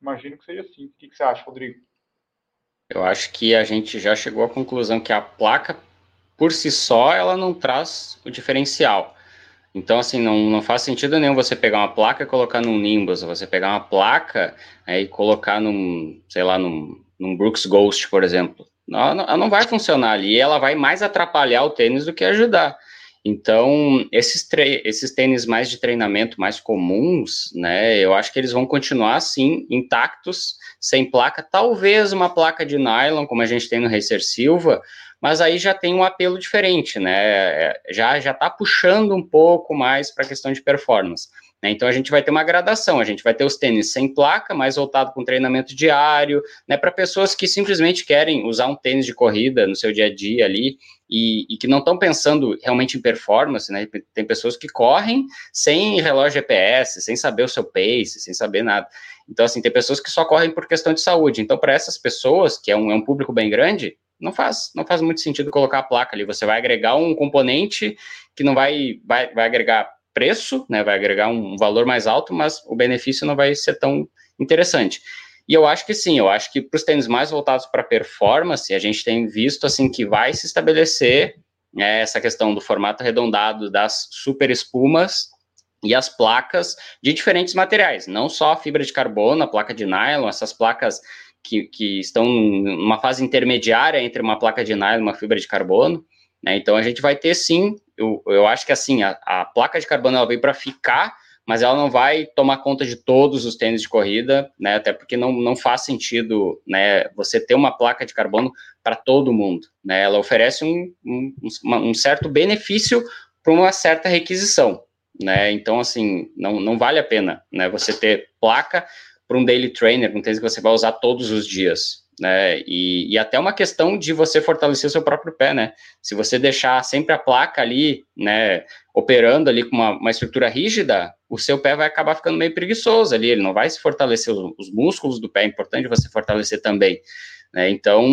Imagino que seja assim. O que, que você acha, Rodrigo?
Eu acho que a gente já chegou à conclusão que a placa, por si só, ela não traz o diferencial. Então, assim, não, não faz sentido nenhum você pegar uma placa e colocar num Nimbus, você pegar uma placa é, e colocar num, sei lá, num, num Brooks Ghost, por exemplo ela não vai funcionar ali, ela vai mais atrapalhar o tênis do que ajudar. Então, esses, esses tênis mais de treinamento, mais comuns, né, eu acho que eles vão continuar, assim, intactos, sem placa, talvez uma placa de nylon, como a gente tem no Racer Silva, mas aí já tem um apelo diferente, né, é, já já está puxando um pouco mais para a questão de performance. Né? Então a gente vai ter uma gradação, a gente vai ter os tênis sem placa, mais voltado com treinamento diário, né, para pessoas que simplesmente querem usar um tênis de corrida no seu dia a dia ali e, e que não estão pensando realmente em performance, né? Tem pessoas que correm sem relógio GPS, sem saber o seu pace, sem saber nada. Então, assim, tem pessoas que só correm por questão de saúde. Então, para essas pessoas, que é um, é um público bem grande, não faz, não faz muito sentido colocar a placa ali. Você vai agregar um componente que não vai, vai, vai agregar preço, né, vai agregar um valor mais alto, mas o benefício não vai ser tão interessante. E eu acho que sim, eu acho que para os tênis mais voltados para performance, a gente tem visto assim que vai se estabelecer né, essa questão do formato arredondado das super espumas e as placas de diferentes materiais, não só a fibra de carbono, a placa de nylon, essas placas que, que estão numa fase intermediária entre uma placa de nylon e uma fibra de carbono, né? Então a gente vai ter sim, eu, eu acho que assim, a, a placa de carbono ela veio para ficar, mas ela não vai tomar conta de todos os tênis de corrida, né? Até porque não, não faz sentido, né? Você ter uma placa de carbono para todo mundo, né? Ela oferece um, um, um certo benefício para uma certa requisição, né? Então, assim, não, não vale a pena, né? Você ter placa para um daily trainer, um tênis que você vai usar todos os dias, né? E, e, até uma questão de você fortalecer o seu próprio pé, né? Se você deixar sempre a placa ali, né, operando ali com uma, uma, estrutura rígida, o seu pé vai acabar ficando meio preguiçoso ali, ele não vai se fortalecer os, os músculos do pé, é importante você fortalecer também, né? Então,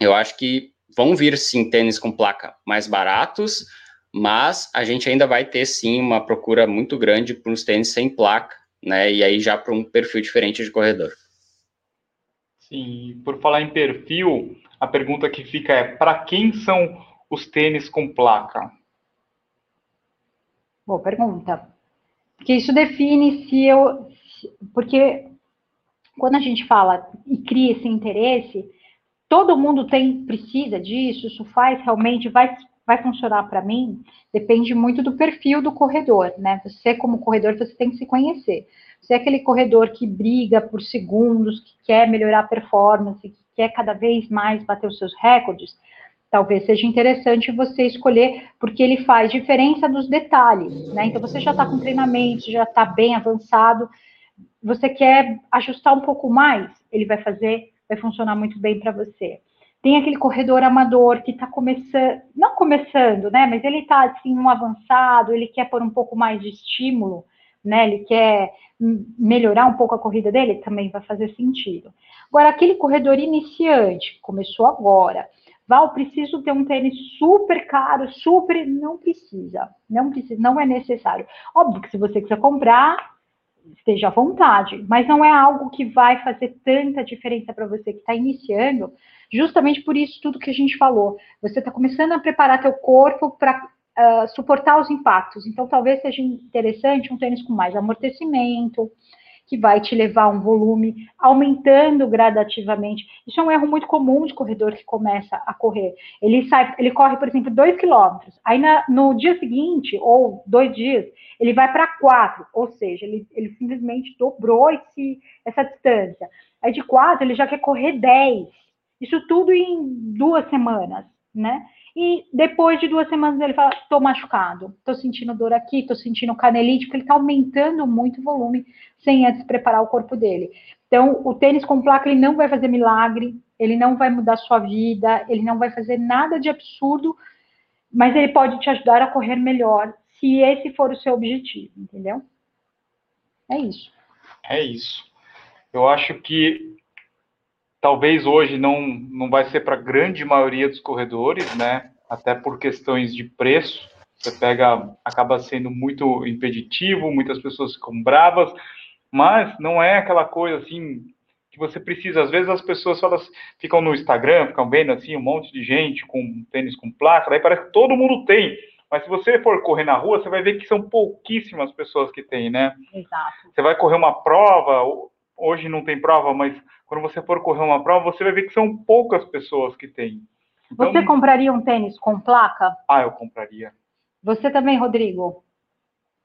eu acho que vão vir sim tênis com placa mais baratos, mas a gente ainda vai ter sim uma procura muito grande por uns tênis sem placa, né? E aí já para um perfil diferente de corredor.
Sim, por falar em perfil, a pergunta que fica é: para quem são os tênis com placa?
Boa pergunta. Porque isso define se eu. Porque quando a gente fala e cria esse interesse, todo mundo tem precisa disso, isso faz realmente, vai, vai funcionar para mim, depende muito do perfil do corredor, né? Você, como corredor, você tem que se conhecer. Se é aquele corredor que briga por segundos, que quer melhorar a performance, que quer cada vez mais bater os seus recordes, talvez seja interessante você escolher, porque ele faz diferença nos detalhes, né? Então você já está com treinamento, já está bem avançado, você quer ajustar um pouco mais, ele vai fazer, vai funcionar muito bem para você. Tem aquele corredor amador que está começando, não começando, né? Mas ele está assim, um avançado, ele quer pôr um pouco mais de estímulo, né? Ele quer melhorar um pouco a corrida dele, também vai fazer sentido. Agora, aquele corredor iniciante, começou agora, Val, preciso ter um tênis super caro, super. Não precisa, não precisa, não é necessário. Óbvio que se você quiser comprar, esteja à vontade, mas não é algo que vai fazer tanta diferença para você que está iniciando, justamente por isso tudo que a gente falou. Você está começando a preparar teu corpo para uh, suportar os impactos. Então, talvez seja interessante um tênis com mais amortecimento, que vai te levar um volume aumentando gradativamente. Isso é um erro muito comum de corredor que começa a correr. Ele sai, ele corre, por exemplo, dois quilômetros. Aí na, no dia seguinte, ou dois dias, ele vai para quatro, ou seja, ele, ele simplesmente dobrou esse, essa distância. Aí de quatro, ele já quer correr dez. Isso tudo em duas semanas, né? E depois de duas semanas ele fala: estou machucado, estou sentindo dor aqui, estou sentindo canelite, porque ele está aumentando muito o volume sem antes preparar o corpo dele. Então, o tênis com placa ele não vai fazer milagre, ele não vai mudar sua vida, ele não vai fazer nada de absurdo, mas ele pode te ajudar a correr melhor, se esse for o seu objetivo, entendeu? É isso.
É isso. Eu acho que talvez hoje não, não vai ser para a grande maioria dos corredores, né? Até por questões de preço. Você pega, acaba sendo muito impeditivo, muitas pessoas ficam bravas, mas não é aquela coisa assim que você precisa. Às vezes as pessoas falam, ficam no Instagram, ficam vendo assim um monte de gente com tênis com placa, daí parece que todo mundo tem. Mas se você for correr na rua, você vai ver que são pouquíssimas pessoas que têm, né?
Exato.
Você vai correr uma prova, hoje não tem prova, mas quando você for correr uma prova, você vai ver que são poucas pessoas que têm.
Então, você compraria um tênis com placa?
Ah, eu compraria.
Você também, Rodrigo?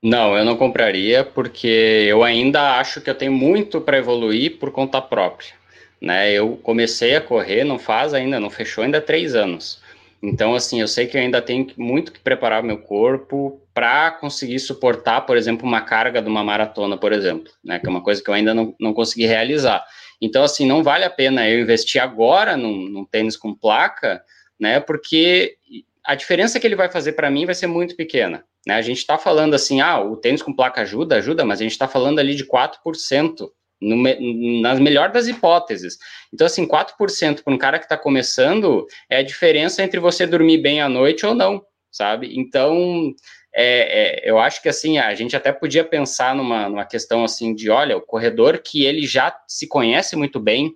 Não, eu não compraria porque eu ainda acho que eu tenho muito para evoluir por conta própria. Né? Eu comecei a correr, não faz ainda, não fechou ainda três anos. Então, assim, eu sei que eu ainda tenho muito que preparar meu corpo para conseguir suportar, por exemplo, uma carga de uma maratona, por exemplo, né? Que é uma coisa que eu ainda não, não consegui realizar. Então, assim, não vale a pena eu investir agora num, num tênis com placa, né? Porque a diferença que ele vai fazer para mim vai ser muito pequena. Né? A gente está falando assim, ah, o tênis com placa ajuda, ajuda, mas a gente está falando ali de 4%. Nas melhor das hipóteses. Então, assim, 4% para um cara que está começando é a diferença entre você dormir bem à noite ou não, sabe? Então, é, é, eu acho que assim, a gente até podia pensar numa, numa questão assim de, olha, o corredor que ele já se conhece muito bem,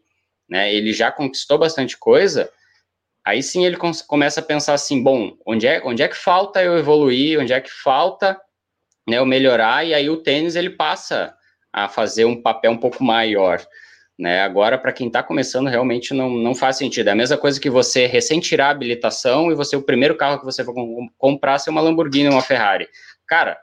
né? Ele já conquistou bastante coisa, aí sim ele começa a pensar assim, bom, onde é, onde é que falta eu evoluir, onde é que falta né, eu melhorar, e aí o tênis ele passa a fazer um papel um pouco maior. Né? Agora, para quem está começando, realmente não, não faz sentido. É a mesma coisa que você recém tirar a habilitação e você, o primeiro carro que você for comprar, ser uma Lamborghini ou uma Ferrari. Cara,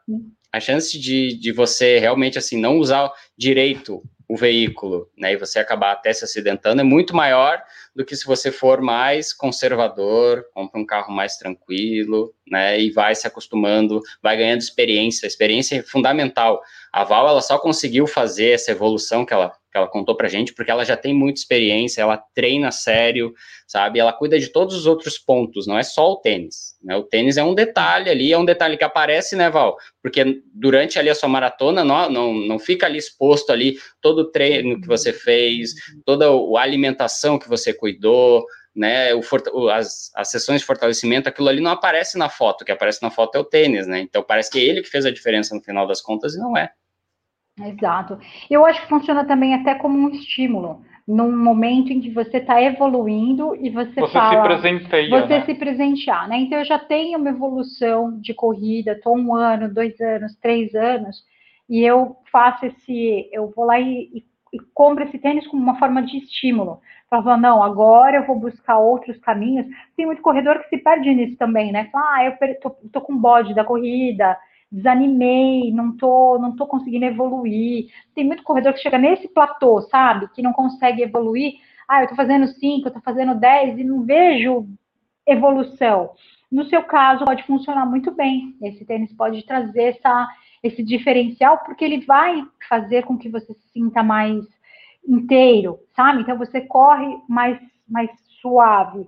a chance de, de você realmente, assim, não usar direito o veículo, né, e você acabar até se acidentando, é muito maior do que se você for mais conservador, compra um carro mais tranquilo, né, e vai se acostumando, vai ganhando experiência. Experiência é fundamental. A Val, ela só conseguiu fazer essa evolução que ela ela contou pra gente, porque ela já tem muita experiência, ela treina sério, sabe? Ela cuida de todos os outros pontos, não é só o tênis, né? O tênis é um detalhe ali, é um detalhe que aparece, né, Val? Porque durante ali a sua maratona, não, não, não fica ali exposto ali todo o treino que você fez, toda a alimentação que você cuidou, né, o, as, as sessões de fortalecimento, aquilo ali não aparece na foto, o que aparece na foto é o tênis, né? Então parece que é ele que fez a diferença no final das contas e não é.
Exato. Eu acho que funciona também até como um estímulo, num momento em que você está evoluindo e você,
você
fala...
se presenteia,
Você
né?
se presentear, né? Então, eu já tenho uma evolução de corrida, estou um ano, dois anos, três anos, e eu faço esse... Eu vou lá e, e, e compro esse tênis como uma forma de estímulo. Falando, não, agora eu vou buscar outros caminhos. Tem muito corredor que se perde nisso também, né? Fala, ah, eu tô, tô com bode da corrida, desanimei, não tô, não tô conseguindo evoluir. Tem muito corredor que chega nesse platô, sabe? Que não consegue evoluir. Ah, eu tô fazendo 5, eu tô fazendo 10 e não vejo evolução. No seu caso, pode funcionar muito bem. Esse tênis pode trazer essa, esse diferencial, porque ele vai fazer com que você se sinta mais inteiro, sabe? Então você corre mais, mais suave.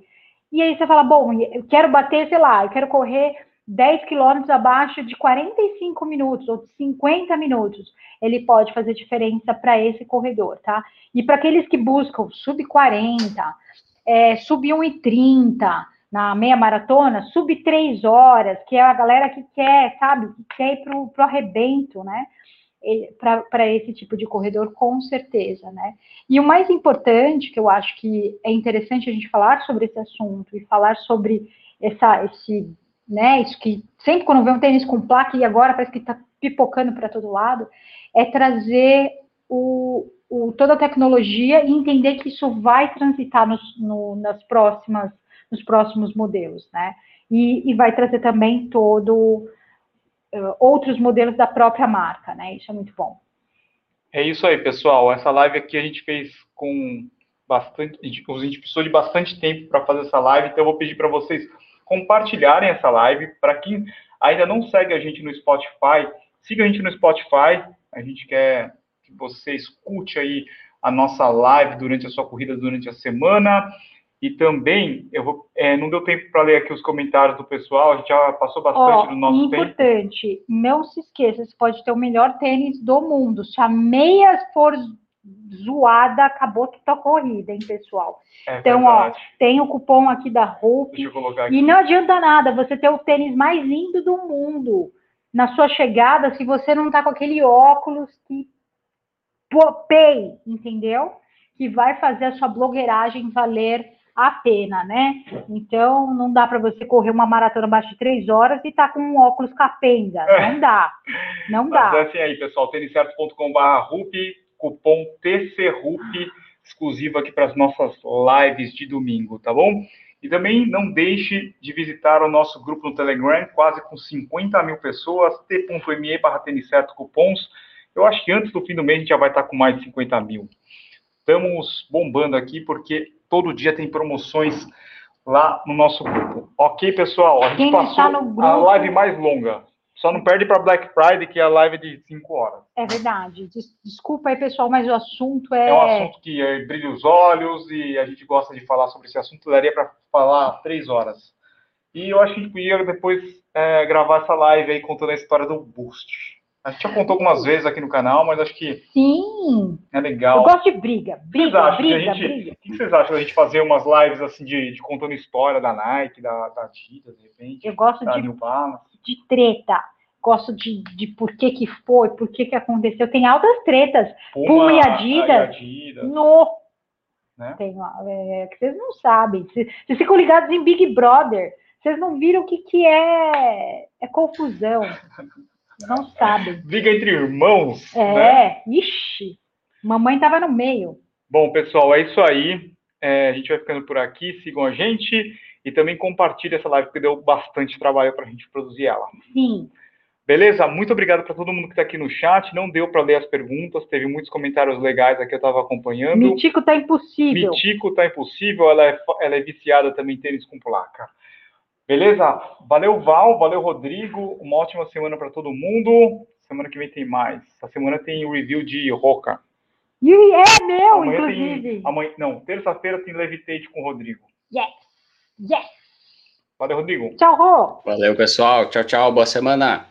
E aí você fala, bom, eu quero bater, sei lá, eu quero correr 10 quilômetros abaixo de 45 minutos ou de 50 minutos, ele pode fazer diferença para esse corredor, tá? E para aqueles que buscam sub 40, é, sub 1,30 na meia maratona, sub 3 horas, que é a galera que quer, sabe, que quer ir para o arrebento, né? Para esse tipo de corredor, com certeza, né? E o mais importante, que eu acho que é interessante a gente falar sobre esse assunto e falar sobre essa, esse né? Isso que sempre quando vê um tênis com placa e agora parece que está pipocando para todo lado, é trazer o, o, toda a tecnologia e entender que isso vai transitar nos, no, nas próximas, nos próximos modelos, né? E, e vai trazer também todo uh, outros modelos da própria marca, né? Isso é muito bom.
É isso aí, pessoal. Essa live aqui a gente fez com bastante, a gente precisou de bastante tempo para fazer essa live, então eu vou pedir para vocês compartilharem essa live. Para quem ainda não segue a gente no Spotify, siga a gente no Spotify. A gente quer que você escute aí a nossa live durante a sua corrida durante a semana. E também, eu vou, é, não deu tempo para ler aqui os comentários do pessoal, a gente já passou bastante oh, do nosso
importante,
tempo.
Importante, não se esqueça, você pode ter o melhor tênis do mundo. Se a meia for zoada, acabou que tá corrida, hein, pessoal? É então, verdade. ó, tem o cupom aqui da Hope. E não adianta nada você ter o tênis mais lindo do mundo na sua chegada se você não tá com aquele óculos que pay, entendeu? Que vai fazer a sua blogueiragem valer a pena, né? Então, não dá para você correr uma maratona abaixo de três horas e tá com um óculos capenga. Não dá. Não dá.
Mas assim aí, pessoal, têniscerto.com.br cupom TCRUP exclusivo aqui para as nossas lives de domingo, tá bom? E também não deixe de visitar o nosso grupo no Telegram, quase com 50 mil pessoas, t.me barra cupons. Eu acho que antes do fim do mês a gente já vai estar com mais de 50 mil. Estamos bombando aqui porque todo dia tem promoções lá no nosso grupo. Ok, pessoal? A gente
Quem
passou
está no grupo-
a live mais longa. Só não perde para Black Friday, que é a live de 5 horas.
É verdade. Des- Desculpa aí, pessoal, mas o assunto é.
É um assunto que eh, brilha os olhos e a gente gosta de falar sobre esse assunto. Daria para falar três horas. E eu acho que a gente podia depois eh, gravar essa live aí contando a história do Boost. A gente já contou algumas vezes aqui no canal, mas acho que
Sim!
é
Eu
legal.
gosto de briga. Briga, briga,
gente-
briga.
O que vocês acham da gente fazer umas lives assim de, de contando história da Nike, da, da Adidas, de repente,
Eu gosto
da
de,
New Balance?
De treta. Gosto de, de por que que foi, por que que aconteceu. Tem altas tretas. Puma e Adidas?
Adidas.
No.
Né?
Tem, uma- é, que vocês não sabem. Vocês, vocês ficam ligados em Big Brother. Vocês não viram o que, que é, é confusão. Não sabem.
Briga entre irmãos,
É,
né?
ixi. Mamãe tava no meio.
Bom, pessoal, é isso aí. É, a gente vai ficando por aqui. Sigam a gente e também compartilhem essa live, porque deu bastante trabalho para a gente produzir ela.
Sim.
Beleza? Muito obrigado para todo mundo que está aqui no chat. Não deu para ler as perguntas, teve muitos comentários legais aqui, eu estava acompanhando.
Mitico tá impossível.
Mitico tá impossível, ela é, ela é viciada também em tênis com placa. Beleza? Valeu, Val, valeu, Rodrigo. Uma ótima semana para todo mundo. Semana que vem tem mais. Essa semana tem o review de Roca.
E é meu,
amanhã
inclusive.
tem. Amanhã, não, terça-feira tem Levitate com o Rodrigo.
Yes. Yes.
Valeu, Rodrigo.
Tchau, Rô.
Valeu, pessoal. Tchau, tchau. Boa semana.